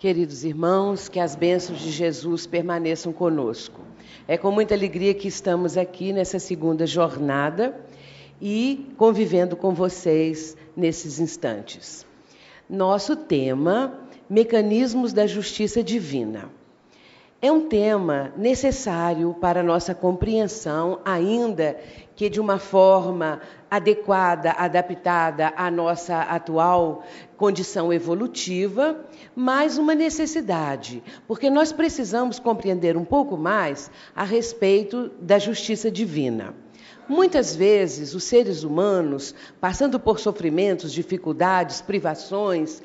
Queridos irmãos, que as bênçãos de Jesus permaneçam conosco. É com muita alegria que estamos aqui nessa segunda jornada e convivendo com vocês nesses instantes. Nosso tema: Mecanismos da Justiça Divina. É um tema necessário para nossa compreensão, ainda que de uma forma adequada, adaptada à nossa atual condição evolutiva, mas uma necessidade, porque nós precisamos compreender um pouco mais a respeito da justiça divina. Muitas vezes, os seres humanos, passando por sofrimentos, dificuldades, privações,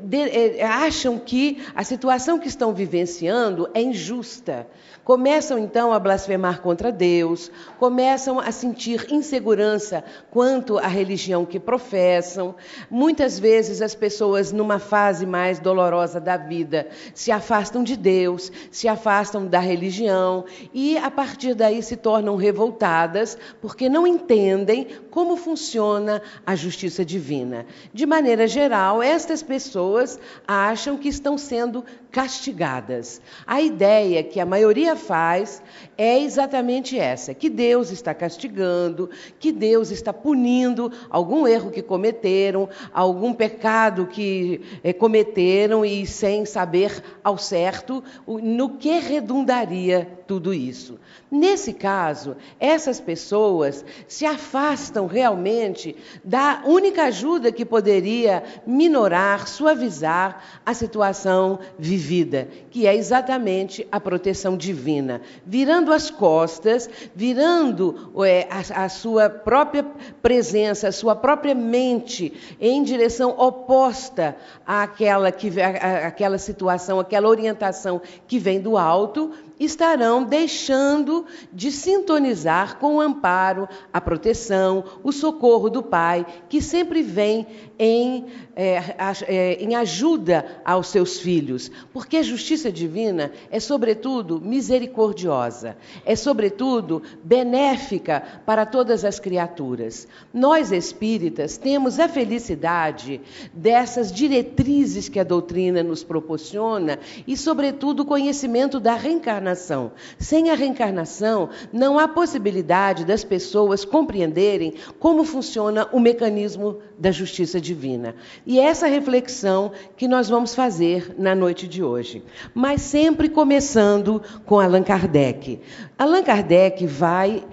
de, é, acham que a situação que estão vivenciando é injusta. Começam então a blasfemar contra Deus, começam a sentir insegurança quanto à religião que professam. Muitas vezes as pessoas, numa fase mais dolorosa da vida, se afastam de Deus, se afastam da religião e, a partir daí, se tornam revoltadas porque não entendem como funciona a justiça divina. De maneira geral, estas pessoas acham que estão sendo castigadas. A ideia que a maioria faz é exatamente essa: que Deus está castigando, que Deus está punindo algum erro que cometeram, algum pecado que é, cometeram e sem saber ao certo no que redundaria tudo isso. Nesse caso, essas pessoas se afastam realmente da única ajuda que poderia minorar, suavizar a situação vivida, que é exatamente a proteção divina. Virando as costas, virando é, a, a sua própria presença, a sua própria mente em direção oposta àquela, que, à, àquela situação, àquela orientação que vem do alto, estarão deixando de sintonizar com o amparo, a proteção, o socorro do Pai, que sempre vem em, é, é, em ajuda aos seus filhos. Porque a justiça divina é, sobretudo, misericordiosa, é, sobretudo, benéfica para todas as criaturas. Nós espíritas temos a felicidade dessas diretrizes que a doutrina nos proporciona e, sobretudo, o conhecimento da reencarnação reencarnação. Sem a reencarnação, não há possibilidade das pessoas compreenderem como funciona o mecanismo da justiça divina. E é essa reflexão que nós vamos fazer na noite de hoje. Mas sempre começando com Allan Kardec. Allan Kardec vai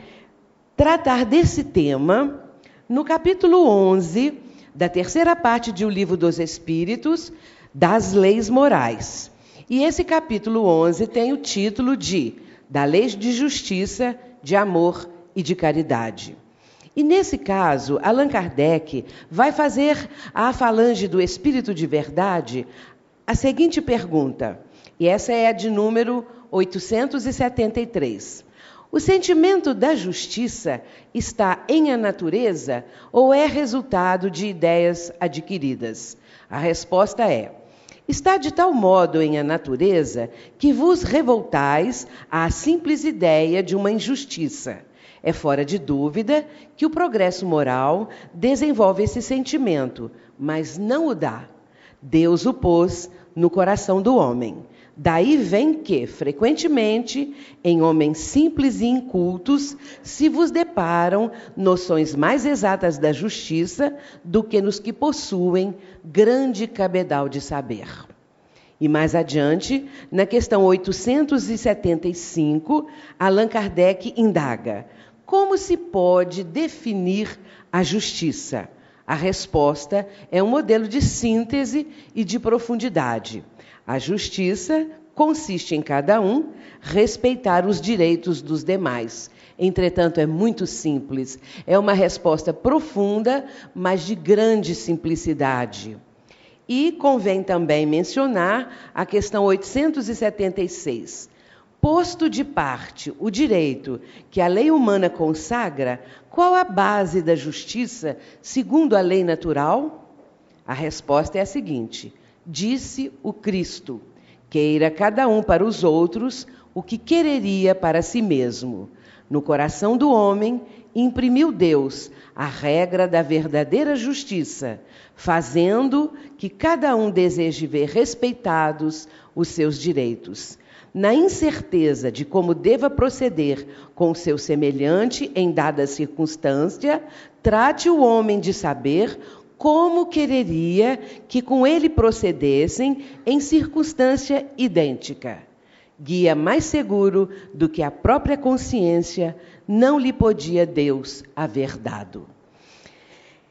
tratar desse tema no capítulo 11 da terceira parte de O Livro dos Espíritos, das Leis Morais. E esse capítulo 11 tem o título de Da Lei de Justiça, de Amor e de Caridade. E nesse caso, Allan Kardec vai fazer à falange do Espírito de Verdade a seguinte pergunta, e essa é a de número 873. O sentimento da justiça está em a natureza ou é resultado de ideias adquiridas? A resposta é: está de tal modo em a natureza que vos revoltais à simples ideia de uma injustiça. É fora de dúvida que o progresso moral desenvolve esse sentimento, mas não o dá. Deus o pôs no coração do homem. Daí vem que, frequentemente, em homens simples e incultos, se vos deparam noções mais exatas da justiça do que nos que possuem grande cabedal de saber. E mais adiante, na questão 875, Allan Kardec indaga: como se pode definir a justiça? A resposta é um modelo de síntese e de profundidade. A justiça consiste em cada um respeitar os direitos dos demais. Entretanto, é muito simples. É uma resposta profunda, mas de grande simplicidade. E convém também mencionar a questão 876. Posto de parte o direito que a lei humana consagra, qual a base da justiça segundo a lei natural? A resposta é a seguinte: Disse o Cristo: Queira cada um para os outros o que quereria para si mesmo. No coração do homem imprimiu Deus a regra da verdadeira justiça, fazendo que cada um deseje ver respeitados os seus direitos. Na incerteza de como deva proceder com seu semelhante em dada circunstância, trate o homem de saber como quereria que com ele procedessem em circunstância idêntica. Guia mais seguro do que a própria consciência, não lhe podia Deus haver dado.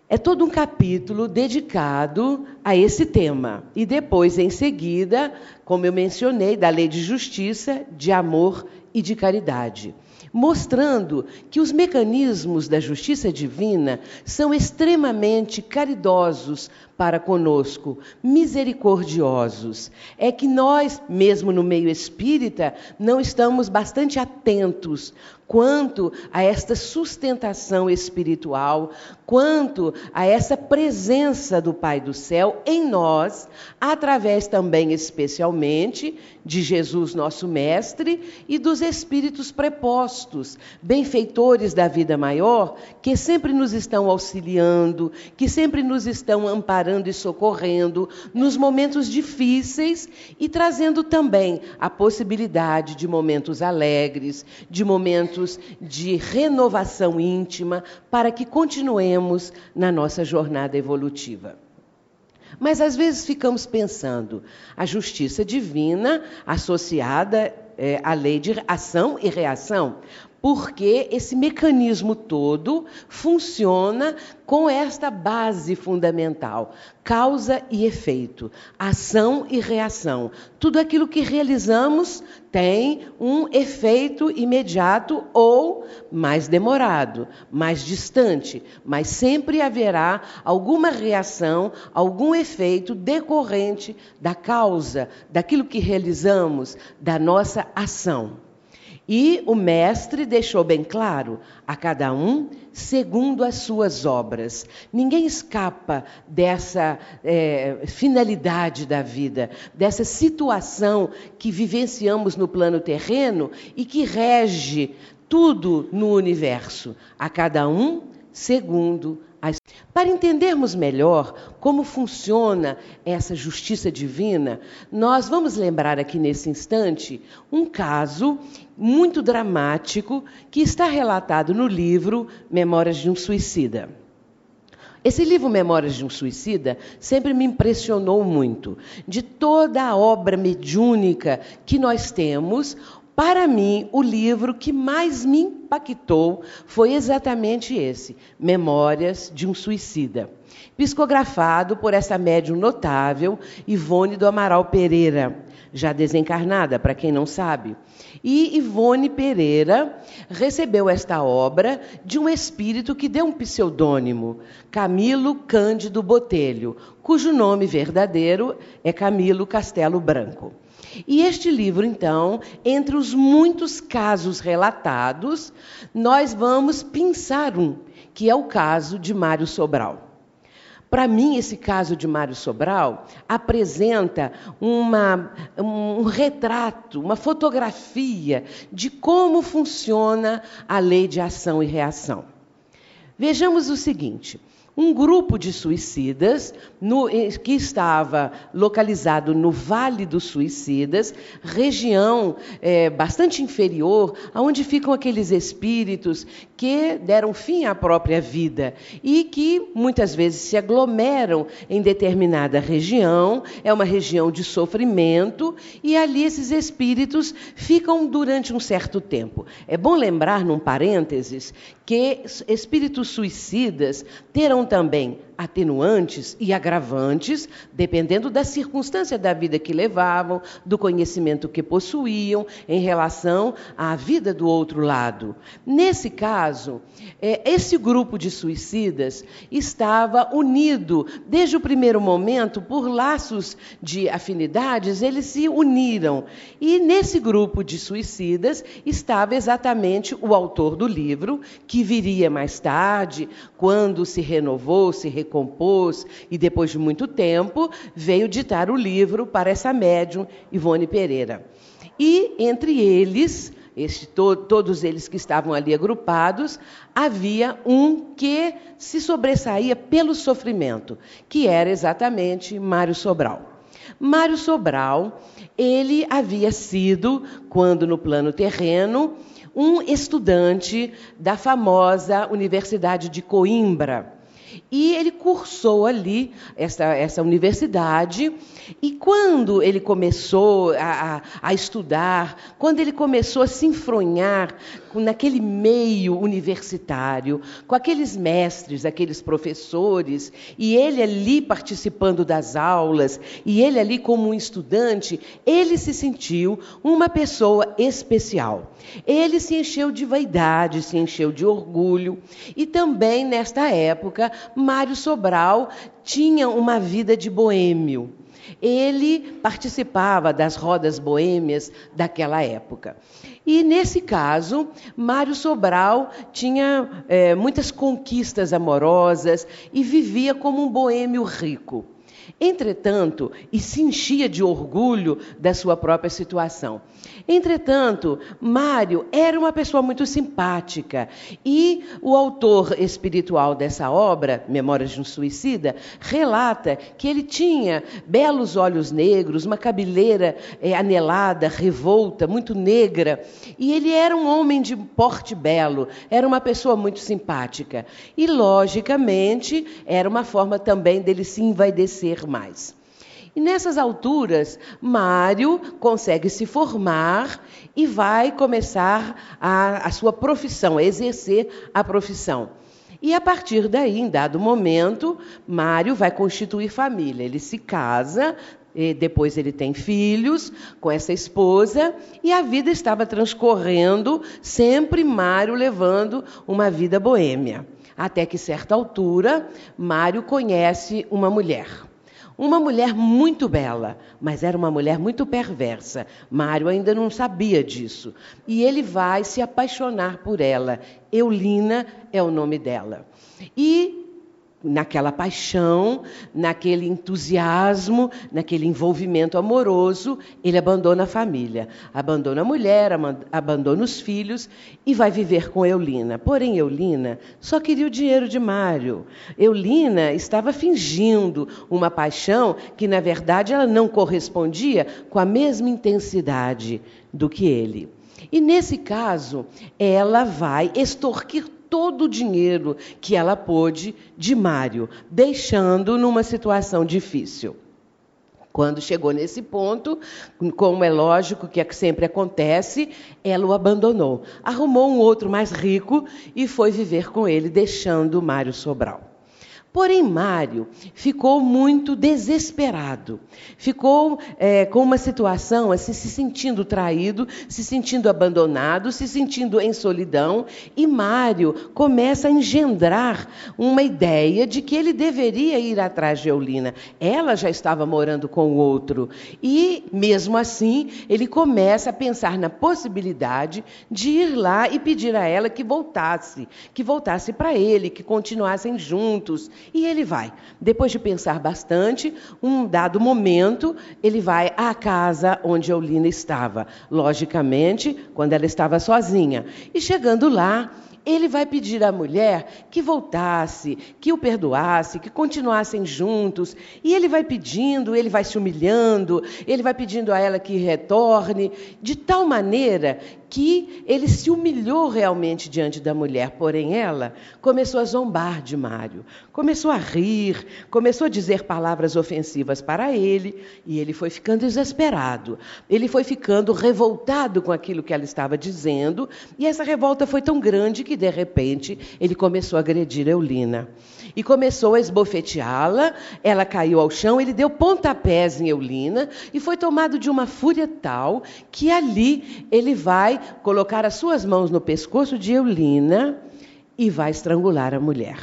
É todo um capítulo dedicado a esse tema. E depois, em seguida, como eu mencionei, da lei de justiça, de amor e de caridade mostrando que os mecanismos da justiça divina são extremamente caridosos para conosco, misericordiosos. É que nós, mesmo no meio espírita, não estamos bastante atentos quanto a esta sustentação espiritual, quanto a essa presença do Pai do céu em nós, através também, especialmente, de Jesus, nosso Mestre, e dos Espíritos prepostos, benfeitores da vida maior, que sempre nos estão auxiliando, que sempre nos estão amparando e socorrendo nos momentos difíceis e trazendo também a possibilidade de momentos alegres, de momentos momentos de renovação íntima para que continuemos na nossa jornada evolutiva. Mas às vezes ficamos pensando, a justiça divina associada é, à lei de ação e reação porque esse mecanismo todo funciona com esta base fundamental: causa e efeito, ação e reação. Tudo aquilo que realizamos tem um efeito imediato ou mais demorado, mais distante, mas sempre haverá alguma reação, algum efeito decorrente da causa, daquilo que realizamos, da nossa ação. E o Mestre deixou bem claro a cada um segundo as suas obras. Ninguém escapa dessa é, finalidade da vida, dessa situação que vivenciamos no plano terreno e que rege tudo no universo, a cada um segundo. Para entendermos melhor como funciona essa justiça divina, nós vamos lembrar aqui nesse instante um caso muito dramático que está relatado no livro Memórias de um Suicida. Esse livro Memórias de um Suicida sempre me impressionou muito. De toda a obra mediúnica que nós temos, para mim, o livro que mais me impactou foi exatamente esse, Memórias de um Suicida, psicografado por essa médium notável, Ivone do Amaral Pereira, já desencarnada, para quem não sabe. E Ivone Pereira recebeu esta obra de um espírito que deu um pseudônimo, Camilo Cândido Botelho, cujo nome verdadeiro é Camilo Castelo Branco. E este livro, então, entre os muitos casos relatados, nós vamos pensar um, que é o caso de Mário Sobral. Para mim, esse caso de Mário Sobral apresenta uma, um retrato, uma fotografia de como funciona a lei de ação e reação. Vejamos o seguinte: um grupo de suicidas no, que estava localizado no Vale dos Suicidas, região é, bastante inferior, onde ficam aqueles espíritos que deram fim à própria vida e que muitas vezes se aglomeram em determinada região, é uma região de sofrimento, e ali esses espíritos ficam durante um certo tempo. É bom lembrar, num parênteses, que espíritos suicidas terão também atenuantes e agravantes, dependendo da circunstância da vida que levavam, do conhecimento que possuíam em relação à vida do outro lado. Nesse caso, é, esse grupo de suicidas estava unido desde o primeiro momento por laços de afinidades, eles se uniram. E nesse grupo de suicidas estava exatamente o autor do livro, que viria mais tarde, quando se renovou, se recompôs e depois de muito tempo veio ditar o livro para essa médium Ivone Pereira. E entre eles este, to, todos eles que estavam ali agrupados, havia um que se sobressaía pelo sofrimento, que era exatamente Mário Sobral. Mário Sobral, ele havia sido, quando no plano terreno, um estudante da famosa Universidade de Coimbra. E ele cursou ali essa, essa universidade, e quando ele começou a, a, a estudar, quando ele começou a se enfronhar naquele meio universitário, com aqueles mestres, aqueles professores, e ele ali participando das aulas, e ele ali como um estudante, ele se sentiu uma pessoa especial. Ele se encheu de vaidade, se encheu de orgulho, e também nesta época, Mário Sobral tinha uma vida de boêmio. Ele participava das rodas boêmias daquela época. E nesse caso, Mário Sobral tinha é, muitas conquistas amorosas e vivia como um boêmio rico. Entretanto, e se enchia de orgulho da sua própria situação. Entretanto, Mário era uma pessoa muito simpática e o autor espiritual dessa obra, Memórias de um Suicida, relata que ele tinha belos olhos negros, uma cabeleira é, anelada, revolta, muito negra, e ele era um homem de porte belo, era uma pessoa muito simpática. E, logicamente, era uma forma também dele se envaidecer mais. E nessas alturas, Mário consegue se formar e vai começar a, a sua profissão, a exercer a profissão. E a partir daí, em dado momento, Mário vai constituir família. Ele se casa, depois ele tem filhos com essa esposa e a vida estava transcorrendo, sempre Mário levando uma vida boêmia. Até que, certa altura, Mário conhece uma mulher. Uma mulher muito bela, mas era uma mulher muito perversa. Mário ainda não sabia disso. E ele vai se apaixonar por ela. Eulina é o nome dela. E naquela paixão, naquele entusiasmo, naquele envolvimento amoroso, ele abandona a família, abandona a mulher, abandona os filhos e vai viver com Eulina. Porém, Eulina só queria o dinheiro de Mário. Eulina estava fingindo uma paixão que, na verdade, ela não correspondia com a mesma intensidade do que ele. E nesse caso, ela vai extorquir todo o dinheiro que ela pôde de Mário, deixando numa situação difícil. Quando chegou nesse ponto, como é lógico que sempre acontece, ela o abandonou. Arrumou um outro mais rico e foi viver com ele, deixando Mário Sobral. Porém, Mário ficou muito desesperado, ficou é, com uma situação assim, se sentindo traído, se sentindo abandonado, se sentindo em solidão, e Mário começa a engendrar uma ideia de que ele deveria ir atrás de Eulina. Ela já estava morando com o outro, e mesmo assim, ele começa a pensar na possibilidade de ir lá e pedir a ela que voltasse, que voltasse para ele, que continuassem juntos. E ele vai. Depois de pensar bastante, um dado momento, ele vai à casa onde Eulina estava. Logicamente, quando ela estava sozinha. E chegando lá, ele vai pedir à mulher que voltasse, que o perdoasse, que continuassem juntos. E ele vai pedindo, ele vai se humilhando, ele vai pedindo a ela que retorne, de tal maneira que ele se humilhou realmente diante da mulher, porém ela começou a zombar de Mário, começou a rir, começou a dizer palavras ofensivas para ele, e ele foi ficando desesperado. Ele foi ficando revoltado com aquilo que ela estava dizendo, e essa revolta foi tão grande que de repente ele começou a agredir Eulina. E começou a esbofeteá-la, ela caiu ao chão, ele deu pontapés em Eulina e foi tomado de uma fúria tal que ali ele vai colocar as suas mãos no pescoço de Eulina e vai estrangular a mulher.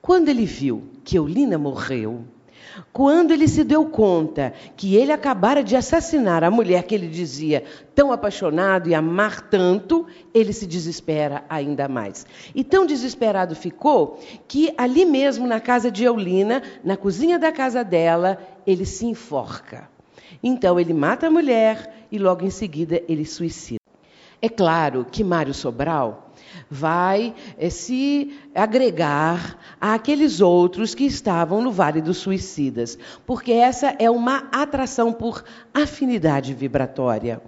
Quando ele viu que Eulina morreu, quando ele se deu conta que ele acabara de assassinar a mulher que ele dizia tão apaixonado e amar tanto, ele se desespera ainda mais. E tão desesperado ficou que ali mesmo na casa de Eulina, na cozinha da casa dela, ele se enforca. Então ele mata a mulher e logo em seguida ele suicida. É claro que Mário Sobral vai é, se agregar àqueles outros que estavam no Vale dos Suicidas, porque essa é uma atração por afinidade vibratória.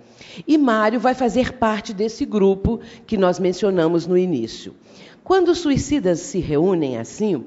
E Mário vai fazer parte desse grupo que nós mencionamos no início. Quando os suicidas se reúnem assim,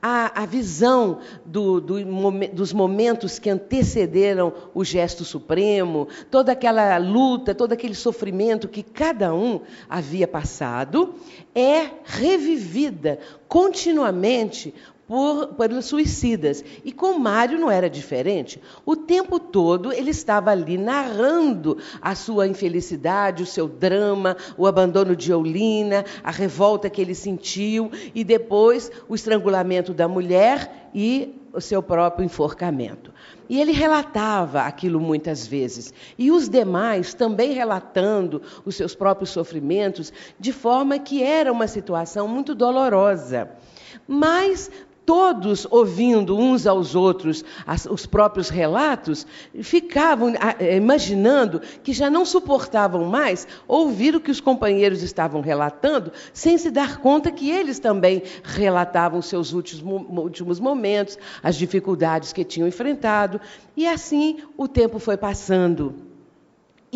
a, a visão do, do, dos momentos que antecederam o gesto supremo, toda aquela luta, todo aquele sofrimento que cada um havia passado, é revivida continuamente por, pelos suicidas. E com Mário não era diferente. O tempo todo ele estava ali narrando a sua infelicidade, o seu drama, o abandono de Eulina, a revolta que ele sentiu e depois o estrangulamento da mulher e o seu próprio enforcamento. E ele relatava aquilo muitas vezes. E os demais também relatando os seus próprios sofrimentos, de forma que era uma situação muito dolorosa. Mas todos ouvindo uns aos outros as, os próprios relatos, ficavam eh, imaginando que já não suportavam mais ouvir o que os companheiros estavam relatando, sem se dar conta que eles também relatavam seus últimos, últimos momentos, as dificuldades que tinham enfrentado. E assim o tempo foi passando.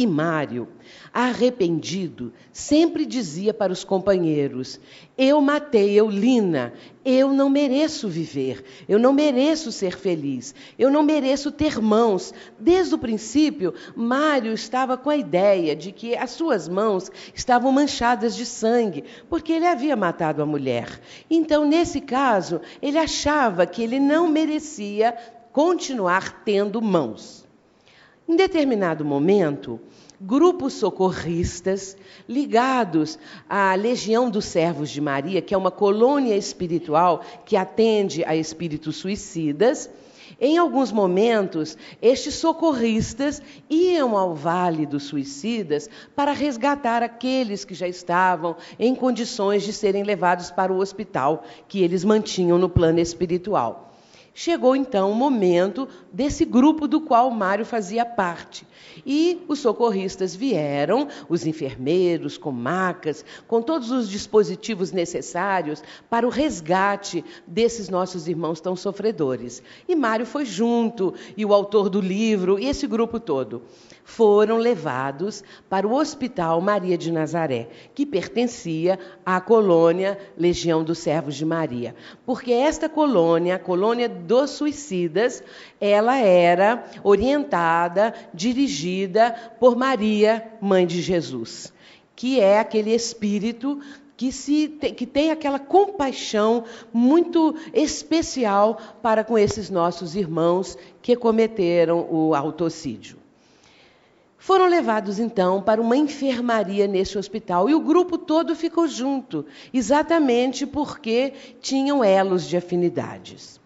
E Mário, arrependido, sempre dizia para os companheiros: Eu matei Eulina, eu não mereço viver, eu não mereço ser feliz, eu não mereço ter mãos. Desde o princípio, Mário estava com a ideia de que as suas mãos estavam manchadas de sangue, porque ele havia matado a mulher. Então, nesse caso, ele achava que ele não merecia continuar tendo mãos. Em determinado momento, grupos socorristas ligados à Legião dos Servos de Maria, que é uma colônia espiritual que atende a espíritos suicidas, em alguns momentos, estes socorristas iam ao Vale dos Suicidas para resgatar aqueles que já estavam em condições de serem levados para o hospital que eles mantinham no plano espiritual. Chegou então o momento desse grupo do qual Mário fazia parte. E os socorristas vieram, os enfermeiros, com macas, com todos os dispositivos necessários para o resgate desses nossos irmãos tão sofredores. E Mário foi junto, e o autor do livro, e esse grupo todo foram levados para o Hospital Maria de Nazaré, que pertencia à colônia Legião dos Servos de Maria. Porque esta colônia, a colônia dos suicidas, ela era orientada, dirigida por Maria, mãe de Jesus, que é aquele espírito que, se, que tem aquela compaixão muito especial para com esses nossos irmãos que cometeram o autocídio. Foram levados então para uma enfermaria nesse hospital e o grupo todo ficou junto, exatamente porque tinham elos de afinidades.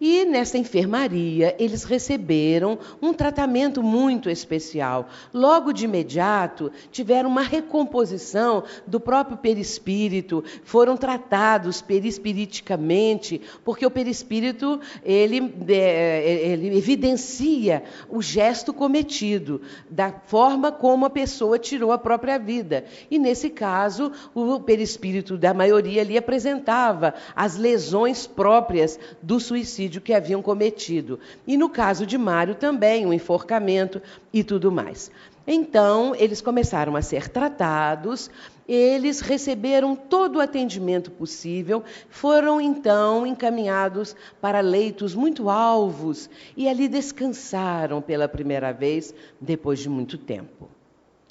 E nessa enfermaria, eles receberam um tratamento muito especial. Logo de imediato, tiveram uma recomposição do próprio perispírito, foram tratados perispiriticamente, porque o perispírito ele, é, ele evidencia o gesto cometido, da forma como a pessoa tirou a própria vida. E nesse caso, o perispírito da maioria ali apresentava as lesões próprias do suicídio suicídio que haviam cometido. E no caso de Mário também, um enforcamento e tudo mais. Então, eles começaram a ser tratados, eles receberam todo o atendimento possível, foram então encaminhados para leitos muito alvos e ali descansaram pela primeira vez depois de muito tempo.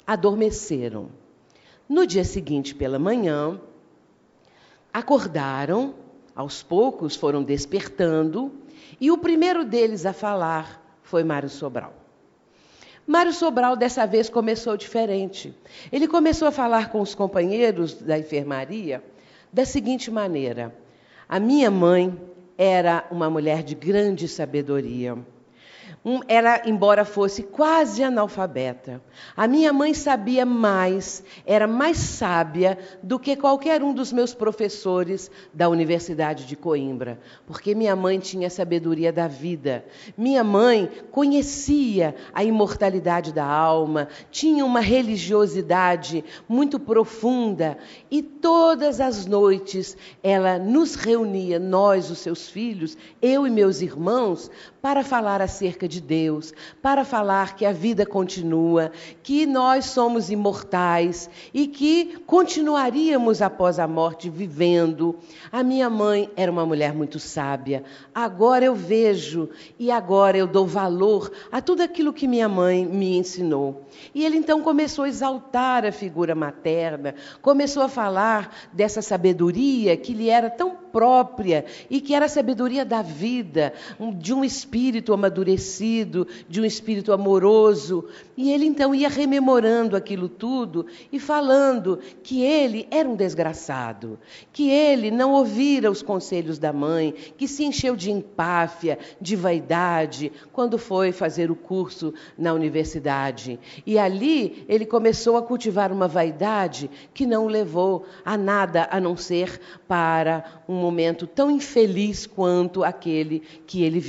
Adormeceram. No dia seguinte, pela manhã, acordaram aos poucos foram despertando, e o primeiro deles a falar foi Mário Sobral. Mário Sobral dessa vez começou diferente. Ele começou a falar com os companheiros da enfermaria da seguinte maneira: A minha mãe era uma mulher de grande sabedoria. Um, ela, embora fosse quase analfabeta, a minha mãe sabia mais, era mais sábia do que qualquer um dos meus professores da Universidade de Coimbra, porque minha mãe tinha a sabedoria da vida. Minha mãe conhecia a imortalidade da alma, tinha uma religiosidade muito profunda e todas as noites ela nos reunia, nós, os seus filhos, eu e meus irmãos, para falar acerca de Deus, para falar que a vida continua, que nós somos imortais e que continuaríamos após a morte vivendo. A minha mãe era uma mulher muito sábia. Agora eu vejo e agora eu dou valor a tudo aquilo que minha mãe me ensinou. E ele então começou a exaltar a figura materna, começou a falar dessa sabedoria que lhe era tão própria e que era a sabedoria da vida, de um espírito amadurecido, de um espírito amoroso. E ele então ia rememorando aquilo tudo e falando que ele era um desgraçado, que ele não ouvira os conselhos da mãe, que se encheu de empáfia, de vaidade, quando foi fazer o curso na universidade. E ali ele começou a cultivar uma vaidade que não o levou a nada a não ser para um momento tão infeliz quanto aquele que ele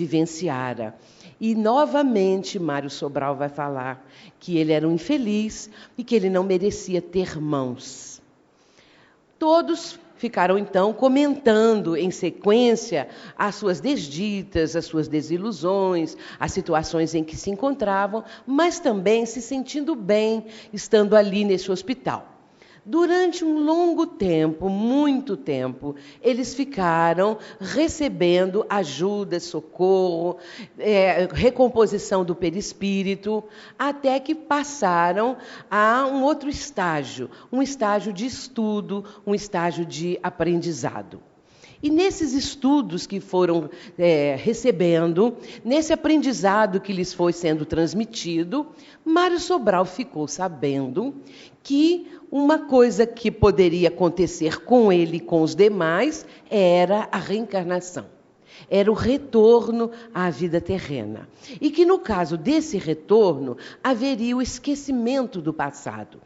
E novamente Mário Sobral vai falar que ele era um infeliz e que ele não merecia ter mãos. Todos ficaram então comentando em sequência as suas desditas, as suas desilusões, as situações em que se encontravam, mas também se sentindo bem estando ali nesse hospital. Durante um longo tempo, muito tempo, eles ficaram recebendo ajuda, socorro, é, recomposição do perispírito, até que passaram a um outro estágio, um estágio de estudo, um estágio de aprendizado. E nesses estudos que foram é, recebendo, nesse aprendizado que lhes foi sendo transmitido, Mário Sobral ficou sabendo que uma coisa que poderia acontecer com ele e com os demais era a reencarnação era o retorno à vida terrena. E que no caso desse retorno haveria o esquecimento do passado.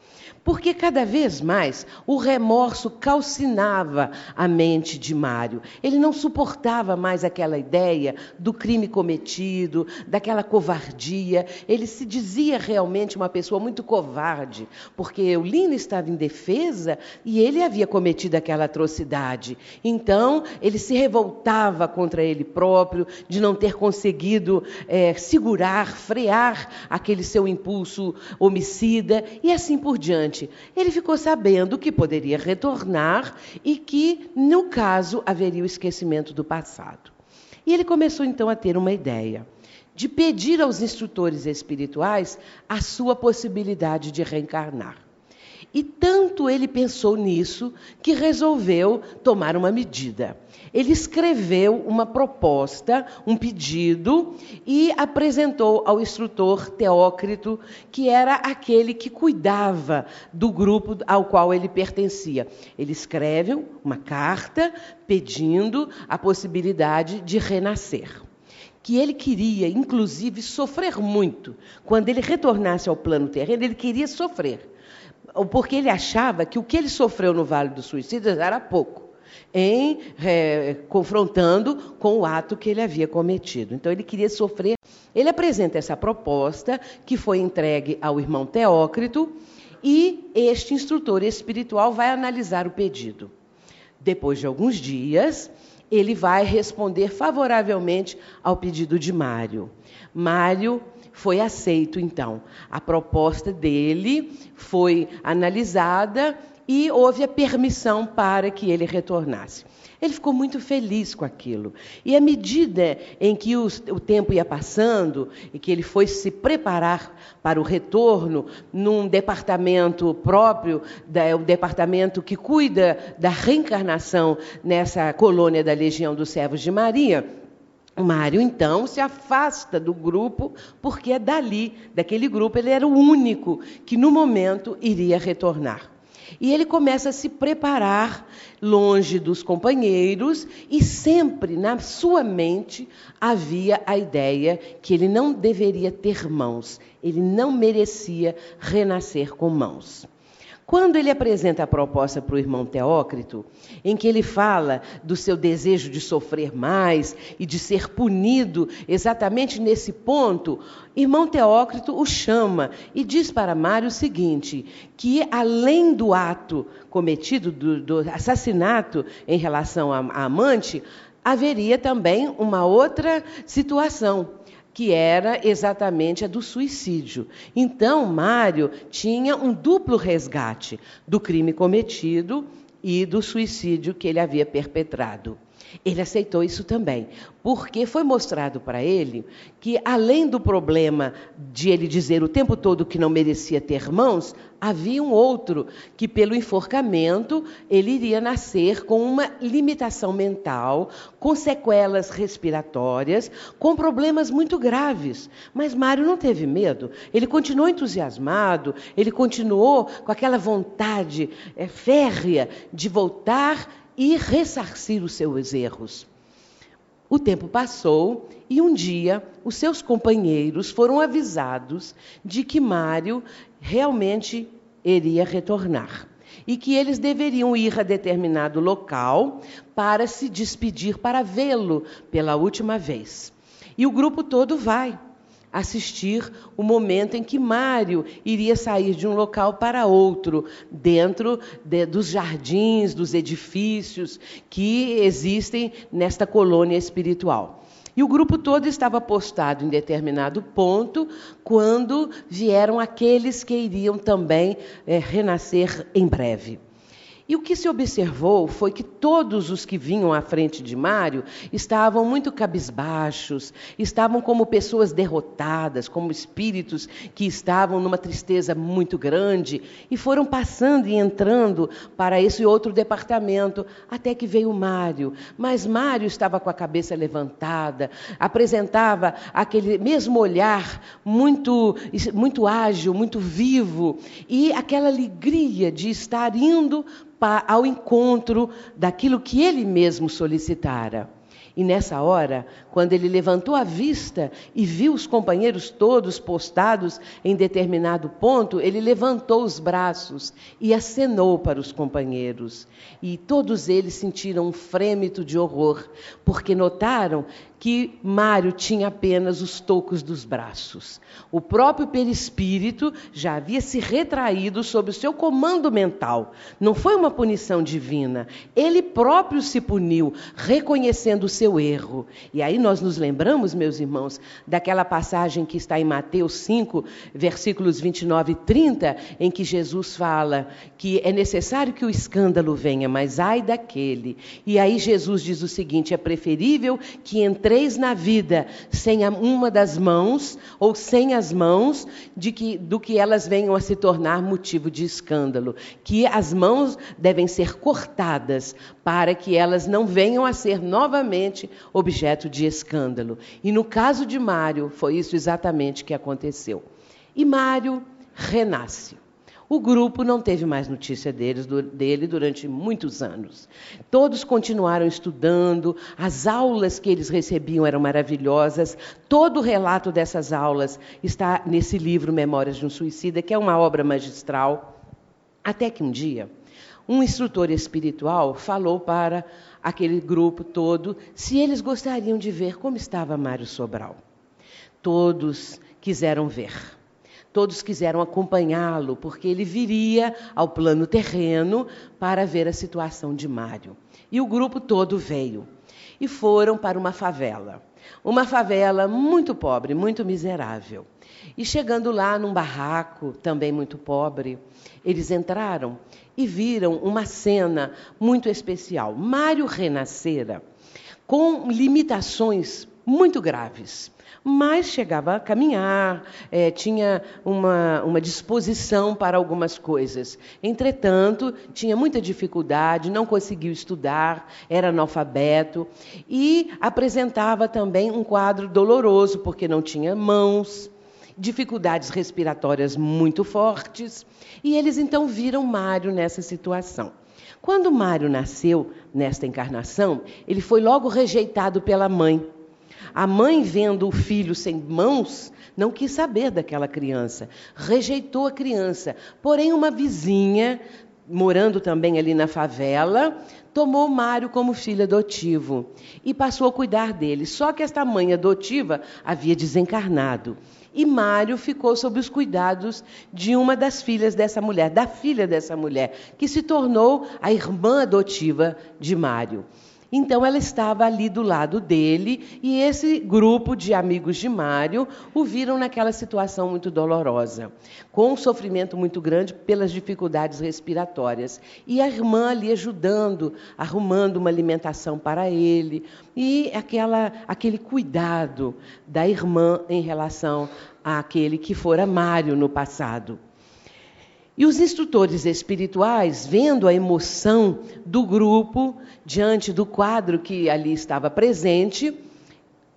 Porque cada vez mais o remorso calcinava a mente de Mário. Ele não suportava mais aquela ideia do crime cometido, daquela covardia. Ele se dizia realmente uma pessoa muito covarde, porque Eulina estava em defesa e ele havia cometido aquela atrocidade. Então, ele se revoltava contra ele próprio, de não ter conseguido é, segurar, frear aquele seu impulso homicida e assim por diante. Ele ficou sabendo que poderia retornar e que, no caso, haveria o esquecimento do passado. E ele começou então a ter uma ideia de pedir aos instrutores espirituais a sua possibilidade de reencarnar. E tanto ele pensou nisso que resolveu tomar uma medida. Ele escreveu uma proposta, um pedido, e apresentou ao instrutor Teócrito, que era aquele que cuidava do grupo ao qual ele pertencia. Ele escreve uma carta pedindo a possibilidade de renascer que ele queria, inclusive, sofrer muito. Quando ele retornasse ao plano terreno, ele queria sofrer porque ele achava que o que ele sofreu no Vale dos Suicidas era pouco, em é, confrontando com o ato que ele havia cometido. Então ele queria sofrer. Ele apresenta essa proposta que foi entregue ao irmão Teócrito e este instrutor espiritual vai analisar o pedido. Depois de alguns dias, ele vai responder favoravelmente ao pedido de Mário. Mário foi aceito, então. A proposta dele foi analisada e houve a permissão para que ele retornasse. Ele ficou muito feliz com aquilo. E à medida em que o, o, tempo ia passando e que ele foi se preparar para o retorno num departamento próprio, da, o departamento que cuida da reencarnação nessa colônia da Legião dos Servos de Maria, Mário, então, se afasta do grupo, porque é dali, daquele grupo, ele era o único que, no momento, iria retornar. E ele começa a se preparar longe dos companheiros e sempre na sua mente havia a ideia que ele não deveria ter mãos, ele não merecia renascer com mãos. Quando ele apresenta a proposta para o irmão Teócrito, em que ele fala do seu desejo de sofrer mais e de ser punido exatamente nesse ponto, irmão Teócrito o chama e diz para Mário o seguinte: que além do ato cometido, do, do assassinato em relação à amante, haveria também uma outra situação que era exatamente a do suicídio. Então, Mário tinha um duplo resgate do crime cometido e do suicídio que ele havia perpetrado. Ele aceitou isso também, porque foi mostrado para ele que, além do problema de ele dizer o tempo todo que não merecia ter mãos, havia um outro, que pelo enforcamento ele iria nascer com uma limitação mental, com sequelas respiratórias, com problemas muito graves. Mas Mário não teve medo, ele continuou entusiasmado, ele continuou com aquela vontade é, férrea de voltar e ressarcir os seus erros. O tempo passou e um dia os seus companheiros foram avisados de que Mário realmente iria retornar e que eles deveriam ir a determinado local para se despedir, para vê-lo pela última vez. E o grupo todo vai assistir o momento em que Mário iria sair de um local para outro, dentro de, dos jardins, dos edifícios que existem nesta colônia espiritual. E o grupo todo estava postado em determinado ponto quando vieram aqueles que iriam também é, renascer em breve. E o que se observou foi que todos os que vinham à frente de Mário estavam muito cabisbaixos, estavam como pessoas derrotadas, como espíritos que estavam numa tristeza muito grande e foram passando e entrando para esse outro departamento, até que veio Mário. Mas Mário estava com a cabeça levantada, apresentava aquele mesmo olhar muito, muito ágil, muito vivo e aquela alegria de estar indo ao encontro daquilo que ele mesmo solicitara. E nessa hora, quando ele levantou a vista e viu os companheiros todos postados em determinado ponto, ele levantou os braços e acenou para os companheiros. E todos eles sentiram um frêmito de horror, porque notaram que Mário tinha apenas os tocos dos braços. O próprio perispírito já havia se retraído sob o seu comando mental. Não foi uma punição divina. Ele próprio se puniu, reconhecendo o seu erro. E aí nós nos lembramos, meus irmãos, daquela passagem que está em Mateus 5, versículos 29 e 30, em que Jesus fala que é necessário que o escândalo venha, mas ai daquele. E aí Jesus diz o seguinte: é preferível que entre entreis na vida sem uma das mãos ou sem as mãos de que, do que elas venham a se tornar motivo de escândalo. Que as mãos devem ser cortadas para que elas não venham a ser novamente objeto de escândalo. E no caso de Mário, foi isso exatamente que aconteceu. E Mário renasce. O grupo não teve mais notícia deles, dele durante muitos anos. Todos continuaram estudando, as aulas que eles recebiam eram maravilhosas. Todo o relato dessas aulas está nesse livro Memórias de um Suicida, que é uma obra magistral. Até que um dia, um instrutor espiritual falou para aquele grupo todo se eles gostariam de ver como estava Mário Sobral. Todos quiseram ver. Todos quiseram acompanhá-lo, porque ele viria ao plano terreno para ver a situação de Mário. E o grupo todo veio. E foram para uma favela. Uma favela muito pobre, muito miserável. E chegando lá num barraco, também muito pobre, eles entraram e viram uma cena muito especial. Mário renascera com limitações muito graves mas chegava a caminhar, é, tinha uma, uma disposição para algumas coisas. Entretanto, tinha muita dificuldade, não conseguiu estudar, era analfabeto e apresentava também um quadro doloroso, porque não tinha mãos. dificuldades respiratórias muito fortes, e eles então viram Mário nessa situação. Quando Mário nasceu nesta encarnação, ele foi logo rejeitado pela mãe. A mãe, vendo o filho sem mãos, não quis saber daquela criança, rejeitou a criança. Porém, uma vizinha, morando também ali na favela, tomou Mário como filho adotivo e passou a cuidar dele. Só que esta mãe adotiva havia desencarnado e Mário ficou sob os cuidados de uma das filhas dessa mulher, da filha dessa mulher, que se tornou a irmã adotiva de Mário. Então ela estava ali do lado dele e esse grupo de amigos de Mário o viram naquela situação muito dolorosa, com um sofrimento muito grande pelas dificuldades respiratórias. E a irmã ali ajudando, arrumando uma alimentação para ele e aquela, aquele cuidado da irmã em relação àquele que fora Mário no passado. E os instrutores espirituais, vendo a emoção do grupo diante do quadro que ali estava presente,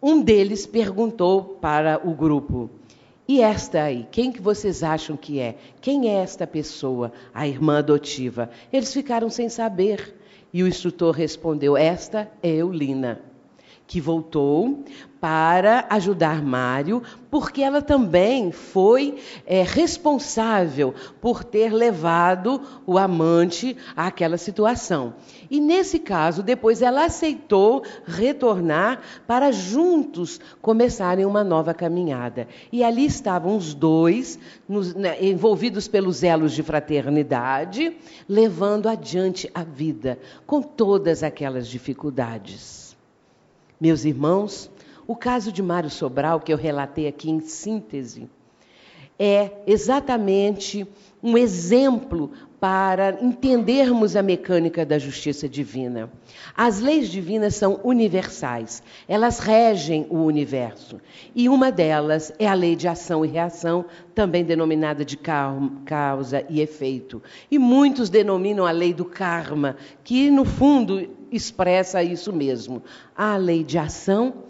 um deles perguntou para o grupo: "E esta aí, quem que vocês acham que é? Quem é esta pessoa, a irmã adotiva?" Eles ficaram sem saber. E o instrutor respondeu: "Esta é Eulina." Que voltou para ajudar Mário, porque ela também foi é, responsável por ter levado o amante àquela situação. E nesse caso, depois ela aceitou retornar para juntos começarem uma nova caminhada. E ali estavam os dois, nos, né, envolvidos pelos elos de fraternidade, levando adiante a vida, com todas aquelas dificuldades. Meus irmãos, o caso de Mário Sobral, que eu relatei aqui em síntese, é exatamente um exemplo para entendermos a mecânica da justiça divina. As leis divinas são universais, elas regem o universo. E uma delas é a lei de ação e reação, também denominada de causa e efeito. E muitos denominam a lei do karma, que no fundo expressa isso mesmo. A lei de ação.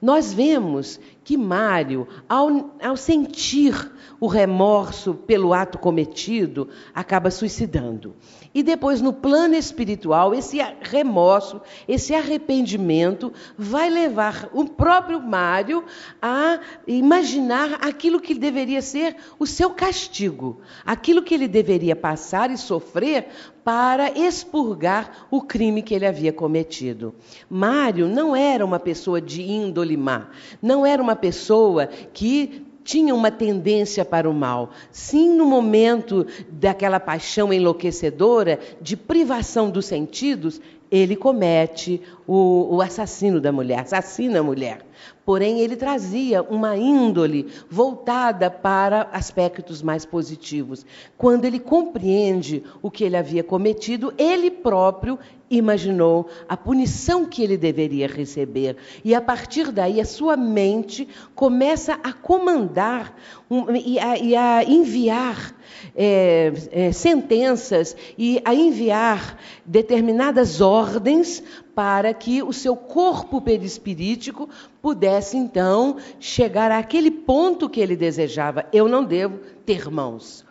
Nós vemos que Mário, ao, ao sentir o remorso pelo ato cometido, acaba suicidando. E depois, no plano espiritual, esse remorso, esse arrependimento, vai levar o próprio Mário a imaginar aquilo que deveria ser o seu castigo, aquilo que ele deveria passar e sofrer para expurgar o crime que ele havia cometido. Mário não era uma pessoa de índole má, não era uma pessoa que tinha uma tendência para o mal. Sim, no momento daquela paixão enlouquecedora, de privação dos sentidos, ele comete o, o assassino da mulher, assassina a mulher. Porém, ele trazia uma índole voltada para aspectos mais positivos. Quando ele compreende o que ele havia cometido, ele próprio imaginou a punição que ele deveria receber. E a partir daí, a sua mente começa a comandar um, e, a, e, a, enviar é, é, sentenças e a enviar determinadas ordens para que o seu corpo perispirítico pudesse então chegar àquele ponto que ele desejava. Eu não devo ter mãos.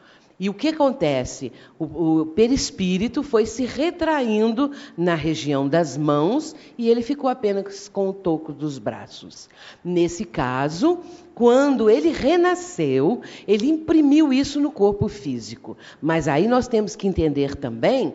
E o que acontece? O, o, perispírito foi se retraindo na região das mãos e ele ficou apenas com o toco dos braços. Nesse caso, quando ele renasceu, ele imprimiu isso no corpo físico. Mas aí nós temos que entender também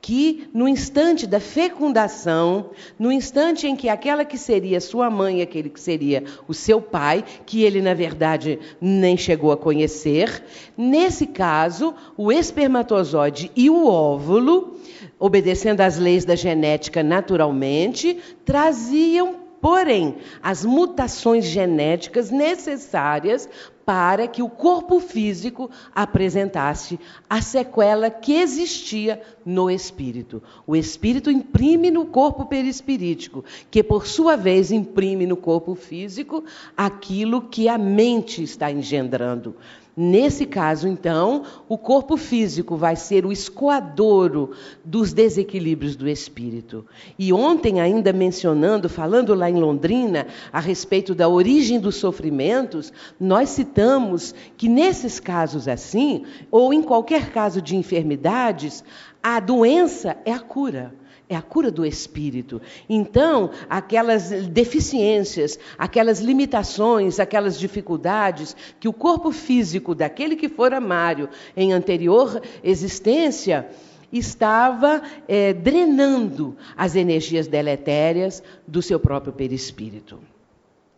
que no instante da fecundação, no instante em que aquela que seria sua mãe, aquele que seria o seu pai, que ele na verdade nem chegou a conhecer, nesse caso, o espermatozoide e o óvulo, obedecendo às leis da genética naturalmente, traziam porém, as mutações genéticas necessárias para que o corpo físico apresentasse a sequela que existia no espírito. O espírito imprime no corpo perispirítico, que por sua vez imprime no corpo físico aquilo que a mente está engendrando. Nesse caso, então, o corpo físico vai ser o escoadouro dos desequilíbrios do espírito. E ontem, ainda mencionando, falando lá em Londrina, a respeito da origem dos sofrimentos, nós citamos que nesses casos assim, ou em qualquer caso de enfermidades, a doença é a cura. É a cura do espírito. Então, aquelas deficiências, aquelas limitações, aquelas dificuldades que o corpo físico daquele que fora Mário em anterior existência estava é, drenando as energias deletérias do seu próprio perispírito.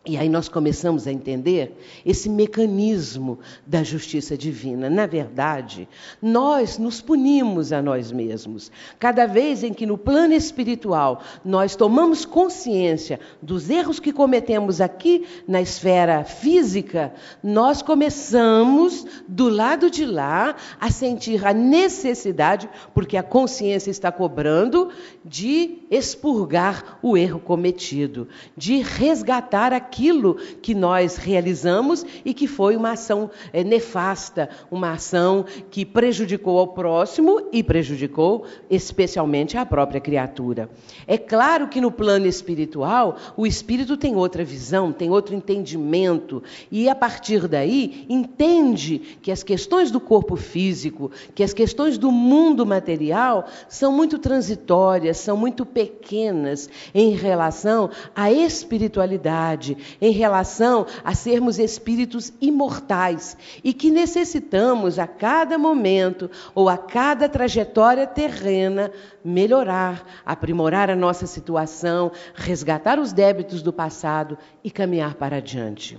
E aí nós começamos a entender esse mecanismo da justiça divina. Na verdade, nós nos punimos a nós mesmos. Cada vez em que no plano espiritual nós tomamos consciência dos erros que cometemos aqui na esfera física, nós começamos do lado de lá a sentir a necessidade, porque a consciência está cobrando, de expurgar o erro cometido, de resgatar a aquilo que nós realizamos e que foi uma ação é, nefasta, uma ação que prejudicou ao próximo e prejudicou especialmente a própria criatura. É claro que no plano espiritual, o espírito tem outra visão, tem outro entendimento e a partir daí entende que as questões do corpo físico, que as questões do mundo material são muito transitórias, são muito pequenas em relação à espiritualidade, em relação a sermos espíritos imortais e que necessitamos a cada momento ou a cada trajetória terrena melhorar, aprimorar a nossa situação, resgatar os débitos do passado e caminhar para adiante.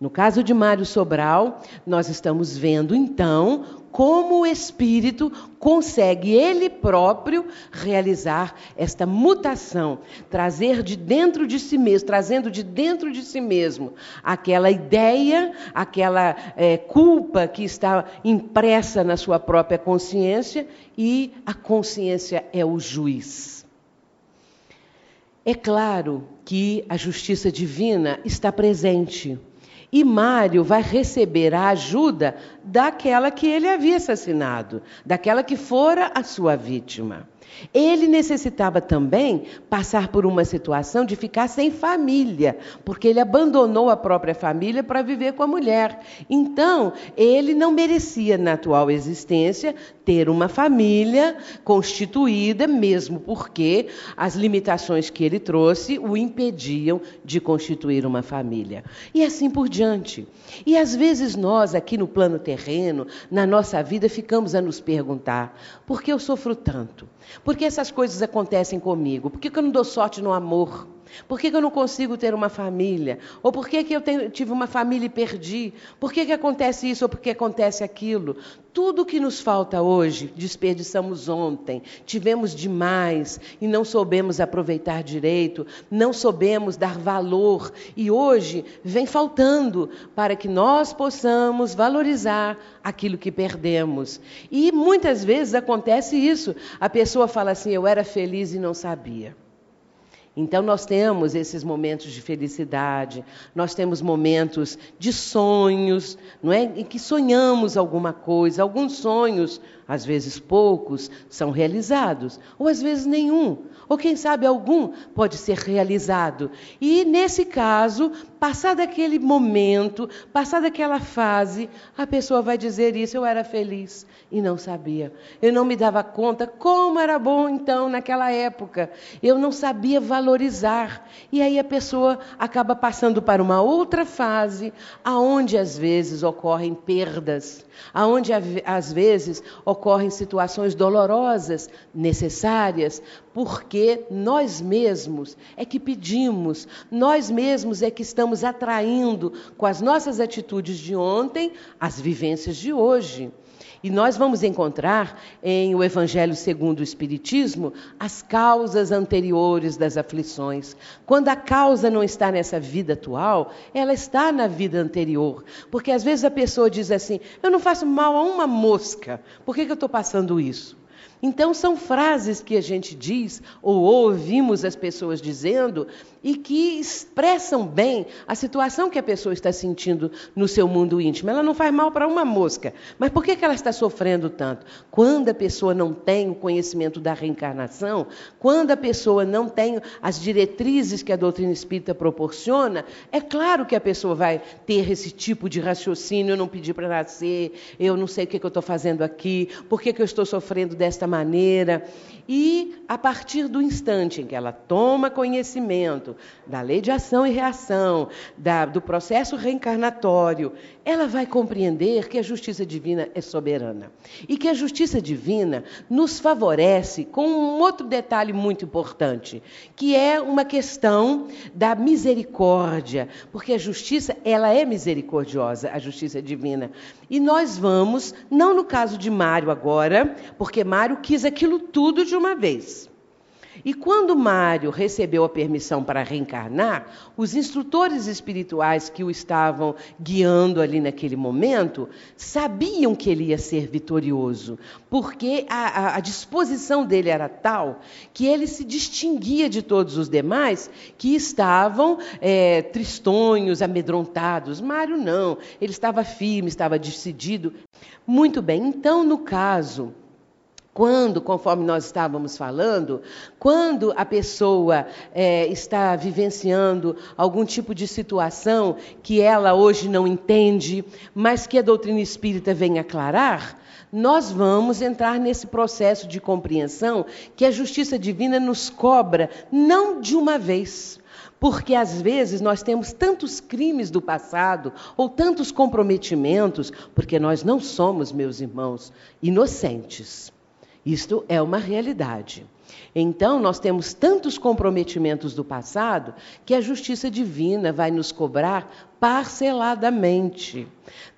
No caso de Mário Sobral, nós estamos vendo então como o espírito consegue ele próprio realizar esta mutação, trazer de dentro de si mesmo, trazendo de dentro de si mesmo aquela ideia, aquela é, culpa que está impressa na sua própria consciência e a consciência é o juiz. É claro que a justiça divina está presente e Mário vai receber a ajuda daquela que ele havia assassinado, daquela que fora a sua vítima. Ele necessitava também passar por uma situação de ficar sem família, porque ele abandonou a própria família para viver com a mulher. Então, ele não merecia, na atual existência, ter uma família constituída, mesmo porque as limitações que ele trouxe o impediam de constituir uma família. E assim por diante. E às vezes nós, aqui no plano terreno, na nossa vida, ficamos a nos perguntar: por que eu sofro tanto? Por que essas coisas acontecem comigo? Por que eu não dou sorte no amor? Por que, que eu não consigo ter uma família? Ou por que, que eu tenho, tive uma família e perdi? Por que, que acontece isso ou por que acontece aquilo? Tudo que nos falta hoje, desperdiçamos ontem, tivemos demais e não soubemos aproveitar direito, não soubemos dar valor e hoje vem faltando para que nós possamos valorizar aquilo que perdemos. E muitas vezes acontece isso. A pessoa fala assim: Eu era feliz e não sabia. Então, nós temos esses momentos de felicidade, nós temos momentos de sonhos, não é? em que sonhamos alguma coisa. Alguns sonhos, às vezes poucos, são realizados, ou às vezes nenhum, ou quem sabe algum pode ser realizado. E, nesse caso, passado aquele momento, passada aquela fase, a pessoa vai dizer isso: eu era feliz e não sabia. Eu não me dava conta como era bom então naquela época. Eu não sabia valorizar. E aí a pessoa acaba passando para uma outra fase, aonde às vezes ocorrem perdas, aonde às vezes ocorrem situações dolorosas, necessárias, porque nós mesmos é que pedimos, nós mesmos é que estamos atraindo com as nossas atitudes de ontem as vivências de hoje. E nós vamos encontrar em o Evangelho segundo o Espiritismo as causas anteriores das aflições. Quando a causa não está nessa vida atual, ela está na vida anterior. Porque às vezes a pessoa diz assim: Eu não faço mal a uma mosca, por que, que eu estou passando isso? Então, são frases que a gente diz ou ouvimos as pessoas dizendo e que expressam bem a situação que a pessoa está sentindo no seu mundo íntimo. Ela não faz mal para uma mosca, mas por que, ela está sofrendo tanto? Quando a pessoa não tem o conhecimento da reencarnação, quando a pessoa não tem as diretrizes que a doutrina espírita proporciona, é claro que a pessoa vai ter esse tipo de raciocínio: eu não pedi para nascer, eu não sei o que, que eu estou fazendo aqui, por que, que eu estou sofrendo desta maneira. E a partir do instante em que ela toma conhecimento da lei de ação e reação, da, do processo reencarnatório, ela vai compreender que a justiça divina é soberana. E que a justiça divina nos favorece com um outro detalhe muito importante, que é uma questão da misericórdia, porque a justiça, ela é misericordiosa, a justiça divina. E nós vamos, não no caso de Mário agora, porque Mário quis aquilo tudo de uma vez. E quando Mário recebeu a permissão para reencarnar, os instrutores espirituais que o estavam guiando ali naquele momento sabiam que ele ia ser vitorioso, porque a, a, a disposição dele era tal que ele se distinguia de todos os demais que estavam é, tristonhos, amedrontados. Mário não, ele estava firme, estava decidido. Muito bem, então, no caso quando, conforme nós estávamos falando, quando a pessoa é, está vivenciando algum tipo de situação que ela hoje não entende, mas que a doutrina espírita vem aclarar, nós vamos entrar nesse processo de compreensão que a justiça divina nos cobra, não de uma vez. Porque às vezes nós temos tantos crimes do passado ou tantos comprometimentos, porque nós não somos, meus irmãos, inocentes. Isto é uma realidade. Então, nós temos tantos comprometimentos do passado que a justiça divina vai nos cobrar parceladamente.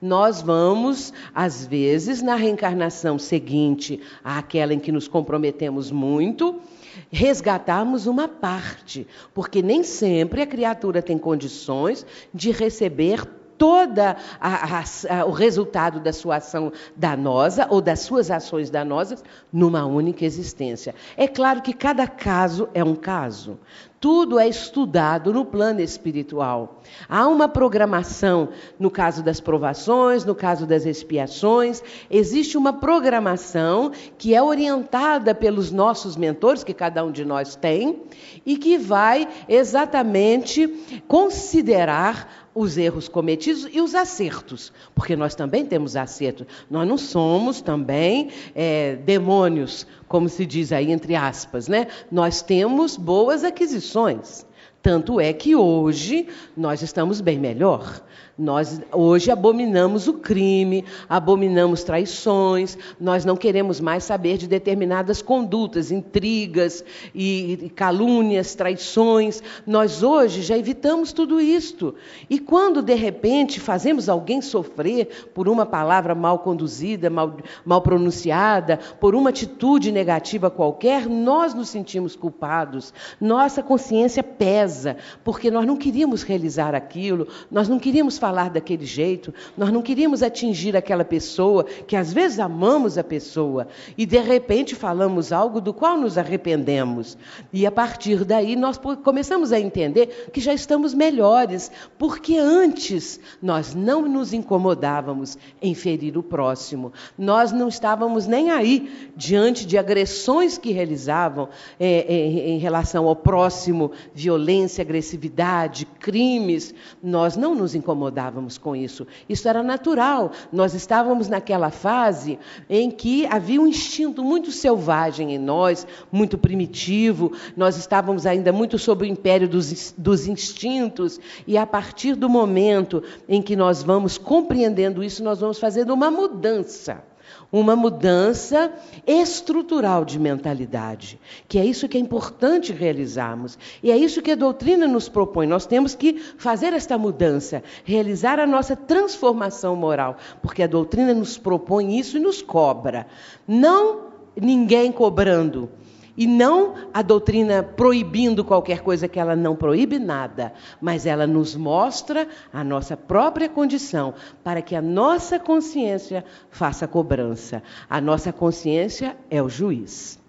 Nós vamos, às vezes, na reencarnação seguinte àquela em que nos comprometemos muito, resgatarmos uma parte, porque nem sempre a criatura tem condições de receber toda a, a, a, o resultado da sua ação danosa ou das suas ações danosas numa única existência. É claro que cada caso é um caso. Tudo é estudado no plano espiritual. Há uma programação no caso das provações, no caso das expiações, existe uma programação que é orientada pelos nossos mentores, que cada um de nós tem, e que vai exatamente considerar os erros cometidos e os acertos, porque nós também temos acertos. Nós não somos também é, demônios, como se diz aí entre aspas, né? Nós temos boas aquisições. Tanto é que hoje nós estamos bem melhor. Nós hoje abominamos o crime, abominamos traições, nós não queremos mais saber de determinadas condutas, intrigas e calúnias, traições. Nós hoje já evitamos tudo isto. E quando de repente fazemos alguém sofrer por uma palavra mal conduzida, mal, mal pronunciada, por uma atitude negativa qualquer, nós nos sentimos culpados. Nossa consciência pesa, porque nós não queríamos realizar aquilo, nós não queríamos falar falar daquele jeito, nós não queríamos atingir aquela pessoa, que às vezes amamos a pessoa, e de repente falamos algo do qual nos arrependemos. E a partir daí nós começamos a entender que já estamos melhores, porque antes nós não nos incomodávamos em ferir o próximo, nós não estávamos nem aí diante de agressões que realizavam é, é, em relação ao próximo, violência, agressividade, crimes, nós não nos incomodávamos incomodávamos com isso. Isso era natural. Nós estávamos naquela fase em que havia um instinto muito selvagem em nós, muito primitivo. Nós estávamos ainda muito sob o império dos, dos instintos. E a partir do momento em que nós vamos compreendendo isso, nós vamos fazendo uma mudança uma mudança estrutural de mentalidade, que é isso que é importante realizarmos. E é isso que a doutrina nos propõe. Nós temos que fazer esta mudança, realizar a nossa transformação moral, porque a doutrina nos propõe isso e nos cobra. Não ninguém cobrando. E não a doutrina proibindo qualquer coisa que ela não proíbe nada, mas ela nos mostra a nossa própria condição para que a nossa consciência faça cobrança. A nossa consciência é o juiz.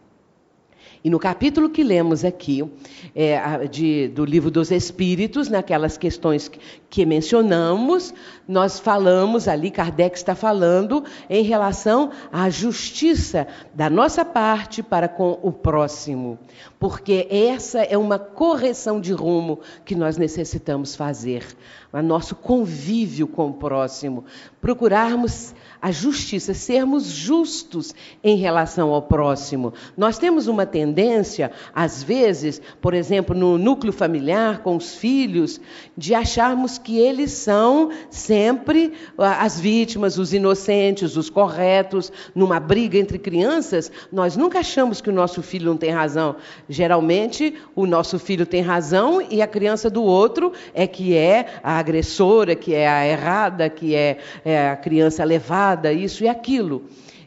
E no capítulo que lemos aqui, é, de, do livro dos Espíritos, naquelas questões que, que mencionamos, nós falamos ali, Kardec está falando, em relação à justiça da nossa parte para com o próximo. Porque essa é uma correção de rumo que nós necessitamos fazer. O nosso convívio com o próximo. Procurarmos a justiça, sermos justos em relação ao próximo. Nós temos uma tendência, às vezes, por exemplo, no núcleo familiar, com os filhos, de acharmos que eles são sempre as vítimas, os inocentes, os corretos. Numa briga entre crianças, nós nunca achamos que o nosso filho não tem razão. Geralmente, o nosso filho tem razão e a criança do outro é que é a agressora, que é a errada, que é, é a criança levada isso e aquilo.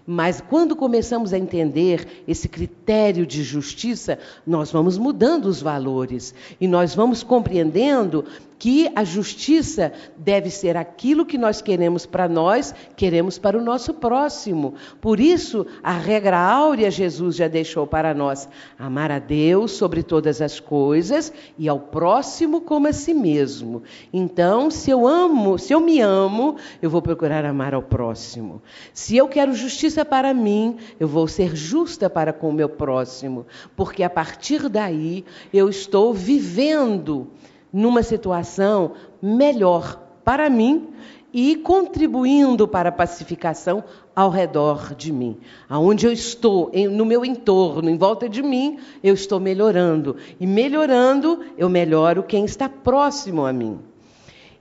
Mas quando começamos a entender esse critério de justiça, nós vamos mudando os valores e nós vamos compreendendo que a justiça deve ser aquilo que nós queremos para nós, queremos para o nosso próximo. Por isso, a regra áurea Jesus já deixou para nós: amar a Deus sobre todas as coisas e ao próximo como a si mesmo. Então, se eu amo, se eu me amo, eu vou procurar amar ao próximo. Se eu quero justiça para mim, eu vou ser justa para com o meu próximo, porque a partir daí eu estou vivendo numa situação melhor para mim e contribuindo para a pacificação ao redor de mim. Aonde eu estou, no meu entorno, em volta de mim, eu estou melhorando. E melhorando, eu melhoro quem está próximo a mim.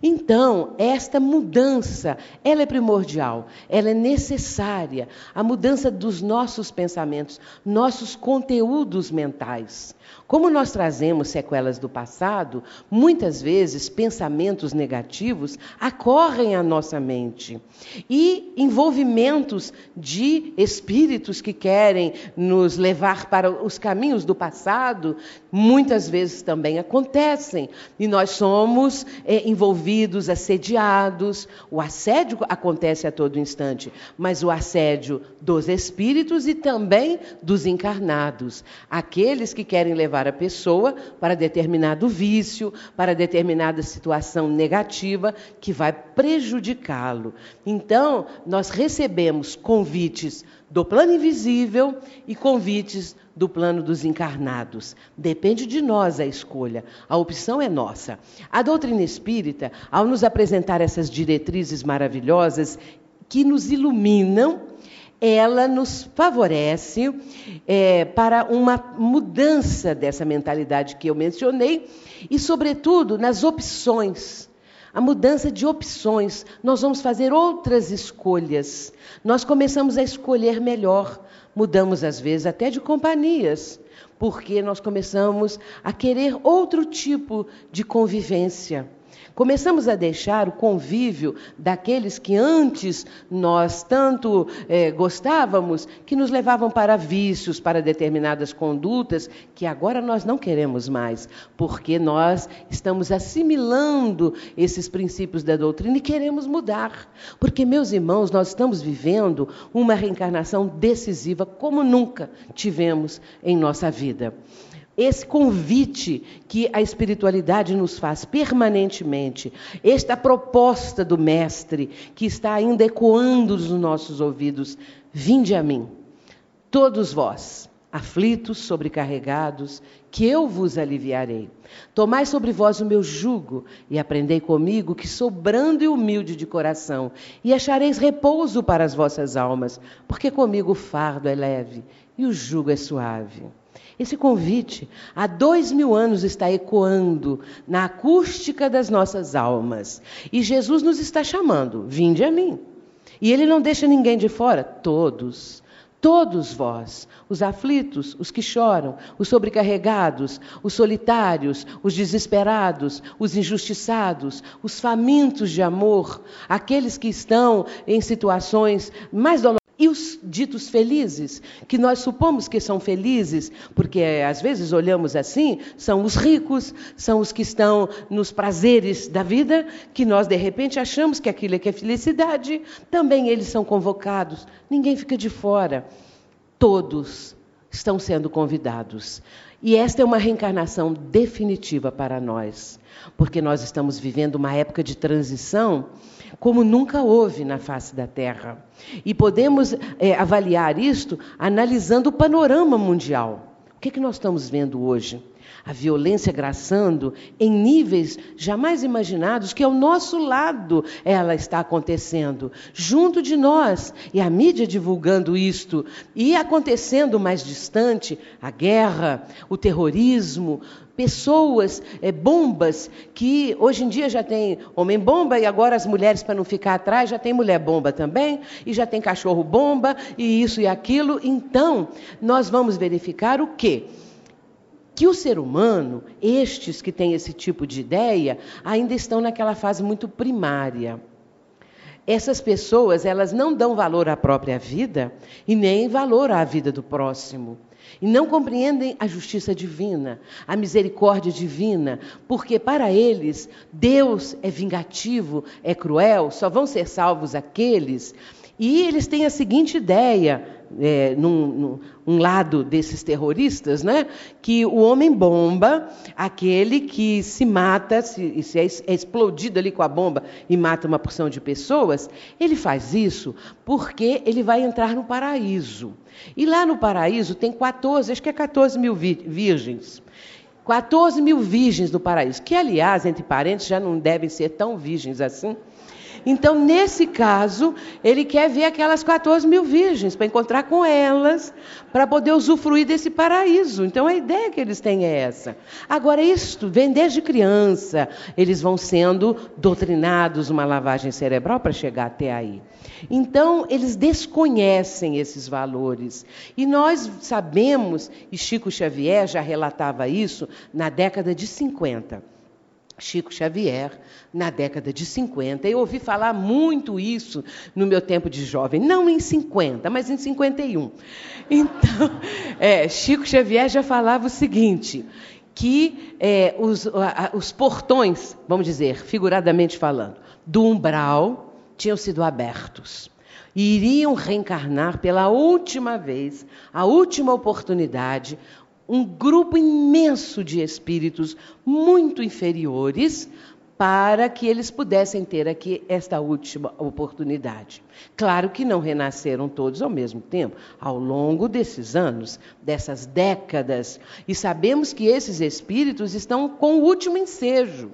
Então, esta mudança, ela é primordial, ela é necessária, a mudança dos nossos pensamentos, nossos conteúdos mentais. Como nós trazemos sequelas do passado, muitas vezes pensamentos negativos acorrem à nossa mente. E envolvimentos de espíritos que querem nos levar para os caminhos do passado, muitas vezes também acontecem. E nós somos é, envolvidos, assediados. O assédio acontece a todo instante, mas o assédio dos espíritos e também dos encarnados. Aqueles que querem levar a pessoa para determinado vício, para determinada situação negativa que vai prejudicá-lo. Então, nós recebemos convites do plano invisível e convites do plano dos encarnados. Depende de nós a escolha. A opção é nossa. A doutrina espírita, ao nos apresentar essas diretrizes maravilhosas que nos iluminam, ela nos favorece é, para uma mudança dessa mentalidade que eu mencionei e, sobretudo, nas opções. A mudança de opções. Nós vamos fazer outras escolhas. Nós começamos a escolher melhor. Mudamos, às vezes, até de companhias, porque nós começamos a querer outro tipo de convivência. Começamos a deixar o convívio daqueles que antes nós tanto é, gostávamos, que nos levavam para vícios, para determinadas condutas, que agora nós não queremos mais, porque nós estamos assimilando esses princípios da doutrina e queremos mudar. Porque, meus irmãos, nós estamos vivendo uma reencarnação decisiva como nunca tivemos em nossa vida esse convite que a espiritualidade nos faz permanentemente, esta proposta do Mestre que está ainda ecoando nos nossos ouvidos: vinde a mim, todos vós, aflitos, sobrecarregados, que eu vos aliviarei. Tomai sobre vós o meu jugo e aprendei comigo, que sou brando e humilde de coração, e achareis repouso para as vossas almas, porque comigo o fardo é leve e o jugo é suave. Esse convite há dois mil anos está ecoando na acústica das nossas almas. E Jesus nos está chamando: vinde a mim. E ele não deixa ninguém de fora, todos. Todos vós, os aflitos, os que choram, os sobrecarregados, os solitários, os desesperados, os injustiçados, os famintos de amor, aqueles que estão em situações mais dolorosas E os ditos felizes, que nós supomos que são felizes, porque às vezes olhamos assim, são os ricos, são os que estão nos prazeres da vida, que nós de repente achamos que aquilo é que é felicidade, também eles são convocados, ninguém fica de fora. Todos estão sendo convidados. E esta é uma reencarnação definitiva para nós, porque nós estamos vivendo uma época de transição como nunca houve na face da Terra. E podemos é, avaliar isto analisando o panorama mundial. O que, é que nós estamos vendo hoje? A violência graçando em níveis jamais imaginados, que ao nosso lado ela está acontecendo, junto de nós, e a mídia divulgando isto, e acontecendo mais distante a guerra, o terrorismo, pessoas, é, bombas, que hoje em dia já tem homem-bomba e agora as mulheres, para não ficar atrás, já tem mulher-bomba também, e já tem cachorro-bomba, e isso e aquilo. Então, nós vamos verificar o quê? Que o ser humano, estes que têm esse tipo de ideia, ainda estão naquela fase muito primária. Essas pessoas, elas não dão valor à própria vida e nem valor à vida do próximo. E não compreendem a justiça divina, a misericórdia divina, porque para eles Deus é vingativo, é cruel, só vão ser salvos aqueles. E eles têm a seguinte ideia: é, num, num, um lado desses terroristas, né? que o homem-bomba, aquele que se mata, se, se é, é explodido ali com a bomba e mata uma porção de pessoas, ele faz isso porque ele vai entrar no paraíso. E lá no paraíso tem 14, acho que é 14 mil virgens. 14 mil virgens no paraíso, que, aliás, entre parentes, já não devem ser tão virgens assim. Então, nesse caso, ele quer ver aquelas 14 mil virgens, para encontrar com elas, para poder usufruir desse paraíso. Então, a ideia que eles têm é essa. Agora, isto vem desde criança, eles vão sendo doutrinados uma lavagem cerebral para chegar até aí. Então, eles desconhecem esses valores. E nós sabemos, e Chico Xavier já relatava isso na década de 50. Chico Xavier, na década de 50. Eu ouvi falar muito isso no meu tempo de jovem, não em 50, mas em 51. Então, é, Chico Xavier já falava o seguinte: que é, os, a, os portões, vamos dizer, figuradamente falando, do umbral tinham sido abertos iriam reencarnar pela última vez, a última oportunidade, um grupo imenso de espíritos muito inferiores para que eles pudessem ter aqui esta última oportunidade. Claro que não renasceram todos ao mesmo tempo, ao longo desses anos, dessas décadas, e sabemos que esses espíritos estão com o último ensejo.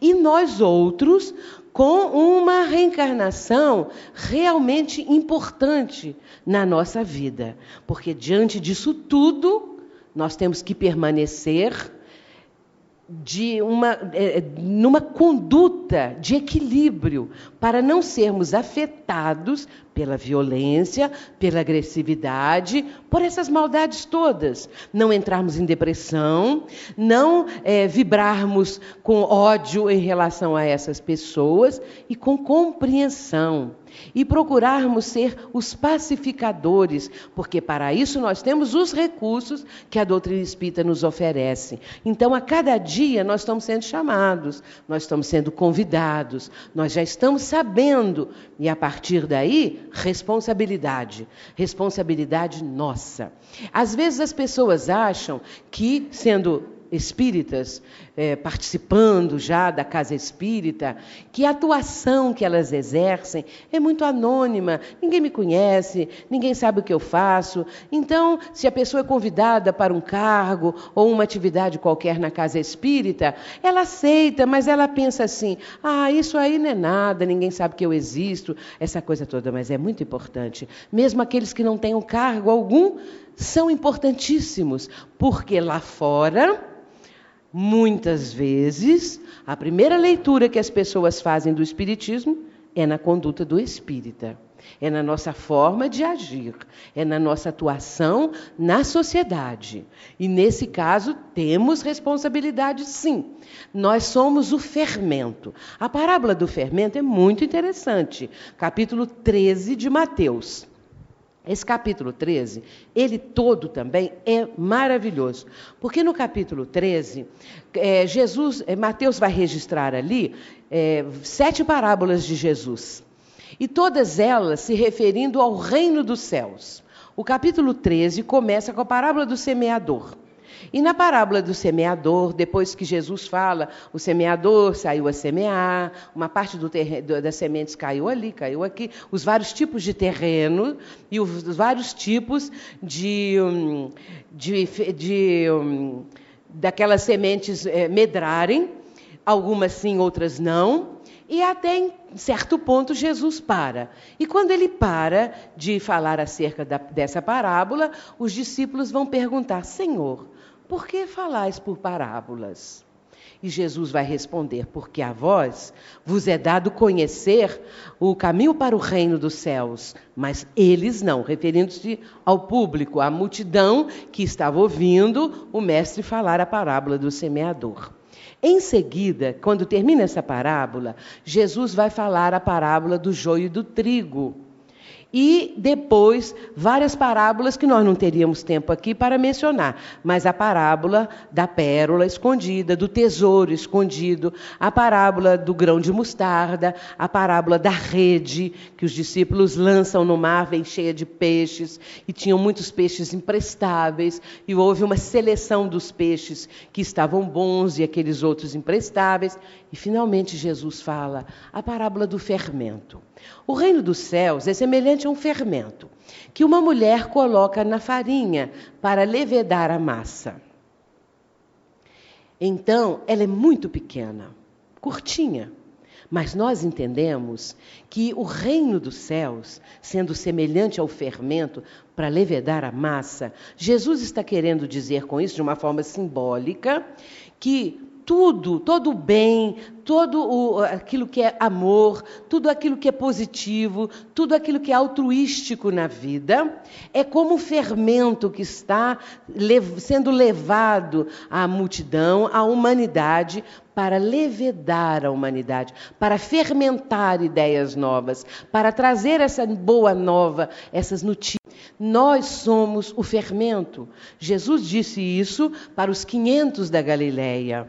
E nós outros com uma reencarnação realmente importante na nossa vida, porque diante disso tudo, nós temos que permanecer de uma, é, numa conduta de equilíbrio, para não sermos afetados pela violência, pela agressividade, por essas maldades todas. Não entrarmos em depressão, não é, vibrarmos com ódio em relação a essas pessoas e com compreensão e procurarmos ser os pacificadores, porque para isso nós temos os recursos que a doutrina espírita nos oferece. Então, a cada dia nós estamos sendo chamados, nós estamos sendo convidados, nós já estamos sabendo, e a partir daí, responsabilidade. Responsabilidade nossa. Às vezes as pessoas acham que, sendo espíritas, é, participando já da casa espírita, que a atuação que elas exercem é muito anônima, ninguém me conhece, ninguém sabe o que eu faço. Então, se a pessoa é convidada para um cargo ou uma atividade qualquer na casa espírita, ela aceita, mas ela pensa assim: ah, isso aí não é nada, ninguém sabe que eu existo, essa coisa toda, mas é muito importante. Mesmo aqueles que não tenham cargo algum, são importantíssimos, porque lá fora Muitas vezes, a primeira leitura que as pessoas fazem do Espiritismo é na conduta do espírita, é na nossa forma de agir, é na nossa atuação na sociedade. E nesse caso, temos responsabilidade sim. Nós somos o fermento. A parábola do fermento é muito interessante. Capítulo 13 de Mateus. Esse capítulo 13, ele todo também é maravilhoso. Porque no capítulo 13, é, Jesus, é, Mateus vai registrar ali é, sete parábolas de Jesus. E todas elas se referindo ao reino dos céus. O capítulo 13 começa com a parábola do semeador. E na parábola do semeador, depois que Jesus fala, o semeador saiu a semear, uma parte do terreno, das sementes caiu ali, caiu aqui, os vários tipos de terreno e os vários tipos de, hum, de, de hum, daquelas sementes é, medrarem, algumas sim, outras não. E até em certo ponto Jesus para. E quando ele para de falar acerca da, dessa parábola, os discípulos vão perguntar: Senhor, por que falais por parábolas? E Jesus vai responder: Porque a vós vos é dado conhecer o caminho para o reino dos céus, mas eles não, referindo-se ao público, à multidão que estava ouvindo o mestre falar a parábola do semeador. Em seguida, quando termina essa parábola, Jesus vai falar a parábola do joio e do trigo e depois várias parábolas que nós não teríamos tempo aqui para mencionar, mas a parábola da pérola escondida, do tesouro escondido, a parábola do grão de mostarda, a parábola da rede que os discípulos lançam no mar, vem cheia de peixes, e tinham muitos peixes imprestáveis, e houve uma seleção dos peixes que estavam bons e aqueles outros imprestáveis, e finalmente Jesus fala a parábola do fermento. O reino dos céus é semelhante a um fermento que uma mulher coloca na farinha para levedar a massa. Então, ela é muito pequena, curtinha. Mas nós entendemos que o reino dos céus, sendo semelhante ao fermento para levedar a massa, Jesus está querendo dizer com isso, de uma forma simbólica, que tudo, todo o bem, todo o, aquilo que é amor, tudo aquilo que é positivo, tudo aquilo que é altruístico na vida, é como o fermento que está lev sendo levado à multidão, à humanidade, para levedar a humanidade, para fermentar ideias novas, para trazer essa boa nova, essas notícias. Nós somos o fermento. Jesus disse isso para os 500 da Galileia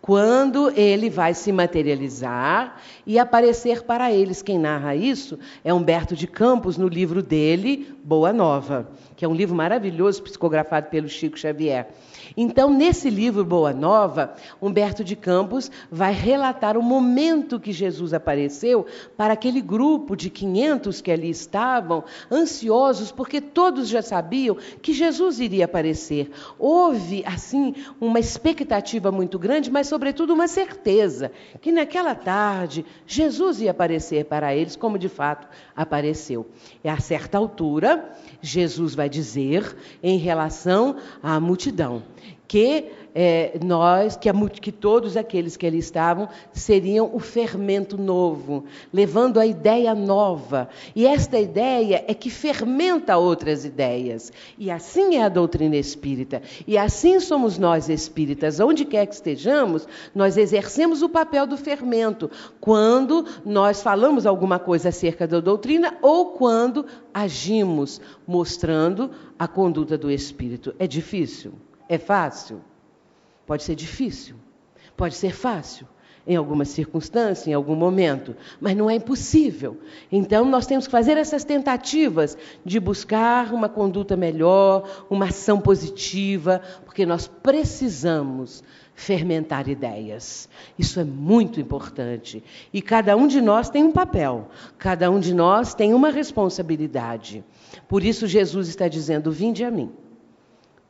quando ele vai se materializar e aparecer para eles. Quem narra isso é Humberto de Campos, no livro dele, Boa Nova, que é um livro maravilhoso, psicografado pelo Chico Xavier. Então, nesse livro Boa Nova, Humberto de Campos vai relatar o momento que Jesus apareceu para aquele grupo de 500 que ali estavam, ansiosos, porque todos já sabiam que Jesus iria aparecer. Houve, assim, uma expectativa muito grande, mas, sobretudo, uma certeza que naquela tarde Jesus ia aparecer para eles, como de fato apareceu. E a certa altura, Jesus vai dizer em relação à multidão que é, nós, que, a, que, todos aqueles que ali estavam, seriam o fermento novo, levando a ideia nova. E esta ideia é que fermenta outras ideias. E assim é a doutrina espírita. E assim somos nós espíritas. Onde quer que estejamos, nós exercemos o papel do fermento quando nós falamos alguma coisa acerca da doutrina ou quando agimos mostrando a conduta do espírito. É difícil? É fácil? Pode ser difícil, pode ser fácil em alguma circunstância, em algum momento, mas não é impossível. Então, nós temos que fazer essas tentativas de buscar uma conduta melhor, uma ação positiva, porque nós precisamos fermentar ideias. Isso é muito importante. E cada um de nós tem um papel, cada um de nós tem uma responsabilidade. Por isso, Jesus está dizendo: Vinde a mim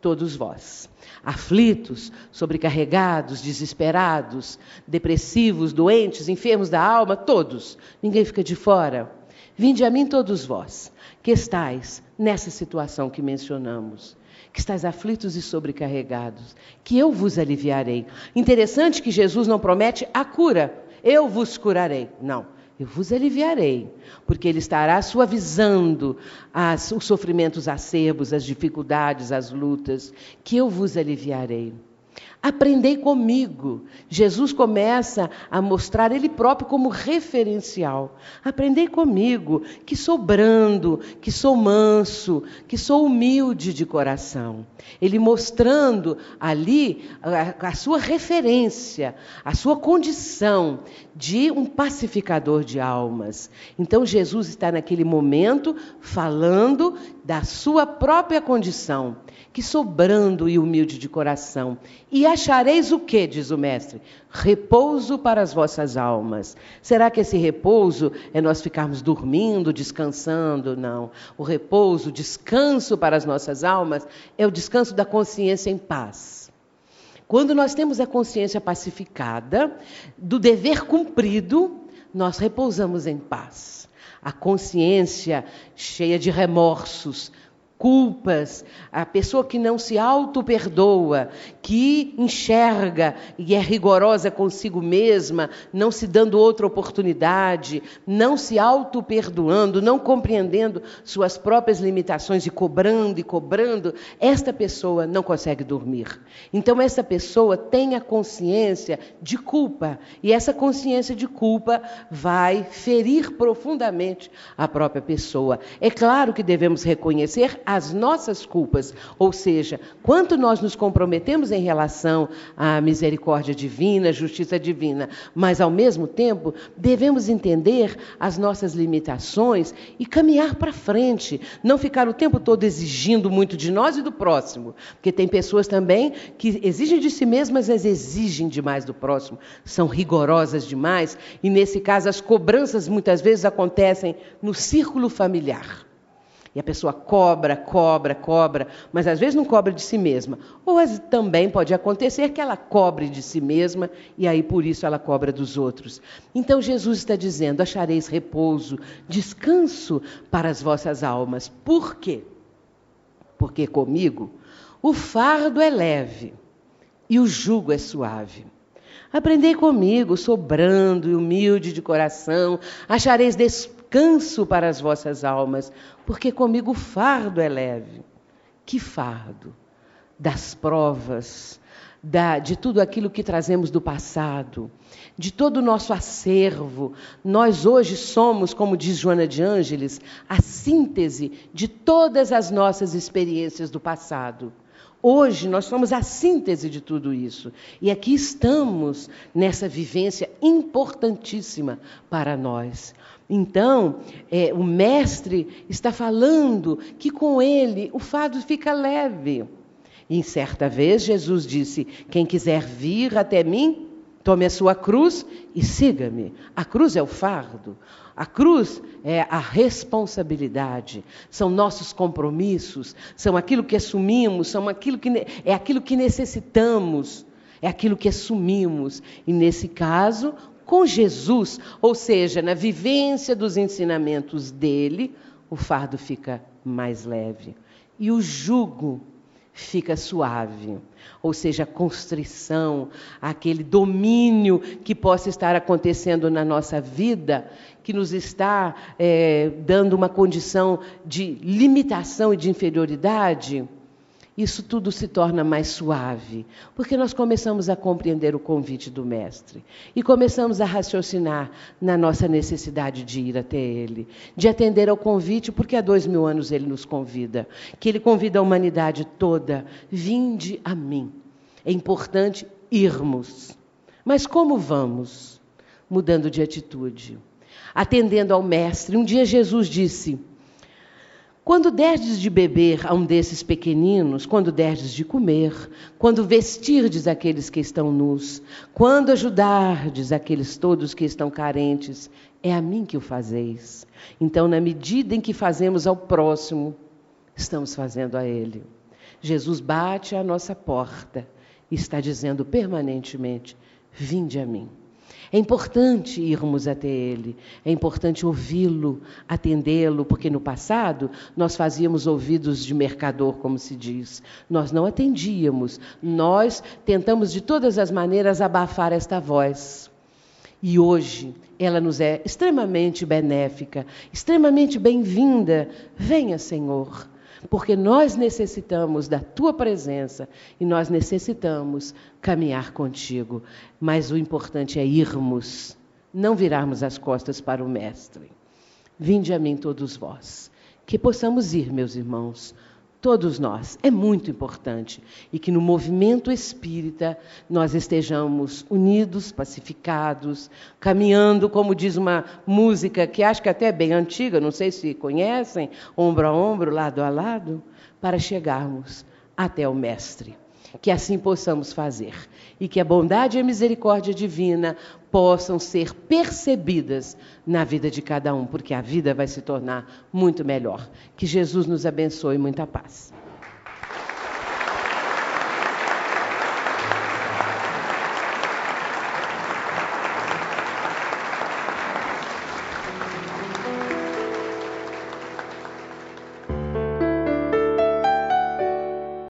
todos vós. Aflitos, sobrecarregados, desesperados, depressivos, doentes, enfermos da alma, todos. Ninguém fica de fora. Vinde a mim todos vós, que estáis nessa situação que mencionamos, que estáis aflitos e sobrecarregados, que eu vos aliviarei. Interessante que Jesus não promete a cura, eu vos curarei. Não. Eu vos aliviarei, porque Ele estará suavizando as, os sofrimentos acerbos, as dificuldades, as lutas, que eu vos aliviarei. Aprendei comigo. Jesus começa a mostrar ele próprio como referencial. Aprendei comigo, que sou brando, que sou manso, que sou humilde de coração. Ele mostrando ali a, a sua referência, a sua condição de um pacificador de almas. Então Jesus está naquele momento falando da sua própria condição que sou brando e humilde de coração. E achareis o que, diz o Mestre? Repouso para as vossas almas. Será que esse repouso é nós ficarmos dormindo, descansando? Não. O repouso, o descanso para as nossas almas, é o descanso da consciência em paz. Quando nós temos a consciência pacificada, do dever cumprido, nós repousamos em paz. A consciência cheia de remorsos, culpas, a pessoa que não se auto-perdoa, que enxerga e é rigorosa consigo mesma, não se dando outra oportunidade, não se auto-perdoando, não compreendendo suas próprias limitações e cobrando e cobrando, esta pessoa não consegue dormir. Então, essa pessoa tem a consciência de culpa, e essa consciência de culpa vai ferir profundamente a própria pessoa. É claro que devemos reconhecer as nossas culpas, ou seja, quanto nós nos comprometemos em relação à misericórdia divina, justiça divina, mas ao mesmo tempo devemos entender as nossas limitações e caminhar para frente, não ficar o tempo todo exigindo muito de nós e do próximo, porque tem pessoas também que exigem de si mesmas, mas exigem demais do próximo, são rigorosas demais e nesse caso as cobranças muitas vezes acontecem no círculo familiar. E a pessoa cobra, cobra, cobra, mas às vezes não cobra de si mesma. Ou também pode acontecer que ela cobre de si mesma e aí por isso ela cobra dos outros. Então Jesus está dizendo: achareis repouso, descanso para as vossas almas. Por quê? Porque comigo o fardo é leve e o jugo é suave. Aprendei comigo, sou brando e humilde de coração, achareis descanso para as vossas almas, porque comigo o fardo é leve. Que fardo? Das provas, da, de tudo aquilo que trazemos do passado, de todo o nosso acervo. Nós hoje somos, como diz Joana de Ângeles, a síntese de todas as nossas experiências do passado. Hoje nós somos a síntese de tudo isso. E aqui estamos nessa vivência importantíssima para nós. Então, é, o Mestre está falando que com ele o fardo fica leve. E certa vez Jesus disse: Quem quiser vir até mim, tome a sua cruz e siga-me. A cruz é o fardo. A cruz é a responsabilidade, são nossos compromissos, são aquilo que assumimos, são aquilo que é aquilo que necessitamos, é aquilo que assumimos. E nesse caso, com Jesus, ou seja, na vivência dos ensinamentos dele, o fardo fica mais leve e o jugo fica suave. Ou seja, a constrição, aquele domínio que possa estar acontecendo na nossa vida, que nos está é, dando uma condição de limitação e de inferioridade, isso tudo se torna mais suave, porque nós começamos a compreender o convite do Mestre e começamos a raciocinar na nossa necessidade de ir até Ele, de atender ao convite, porque há dois mil anos Ele nos convida, que Ele convida a humanidade toda: vinde a mim. É importante irmos. Mas como vamos? Mudando de atitude, atendendo ao Mestre. Um dia Jesus disse: quando derdes de beber a um desses pequeninos, quando derdes de comer, quando vestirdes aqueles que estão nus, quando ajudardes aqueles todos que estão carentes, é a mim que o fazeis. Então, na medida em que fazemos ao próximo, estamos fazendo a ele. Jesus bate à nossa porta e está dizendo permanentemente: Vinde a mim. É importante irmos até Ele, é importante ouvi-lo, atendê-lo, porque no passado nós fazíamos ouvidos de mercador, como se diz. Nós não atendíamos, nós tentamos de todas as maneiras abafar esta voz. E hoje ela nos é extremamente benéfica, extremamente bem-vinda. Venha, Senhor. Porque nós necessitamos da tua presença e nós necessitamos caminhar contigo. Mas o importante é irmos, não virarmos as costas para o Mestre. Vinde a mim todos vós, que possamos ir, meus irmãos, todos nós, é muito importante. E que no movimento espírita nós estejamos unidos, pacificados, caminhando, como diz uma música que acho que até é bem antiga, não sei se conhecem, ombro a ombro, lado a lado, para chegarmos até o Mestre. Que assim possamos fazer e que a bondade e a misericórdia divina possam ser percebidas na vida de cada um, porque a vida vai se tornar muito melhor. Que Jesus nos abençoe. Muita paz.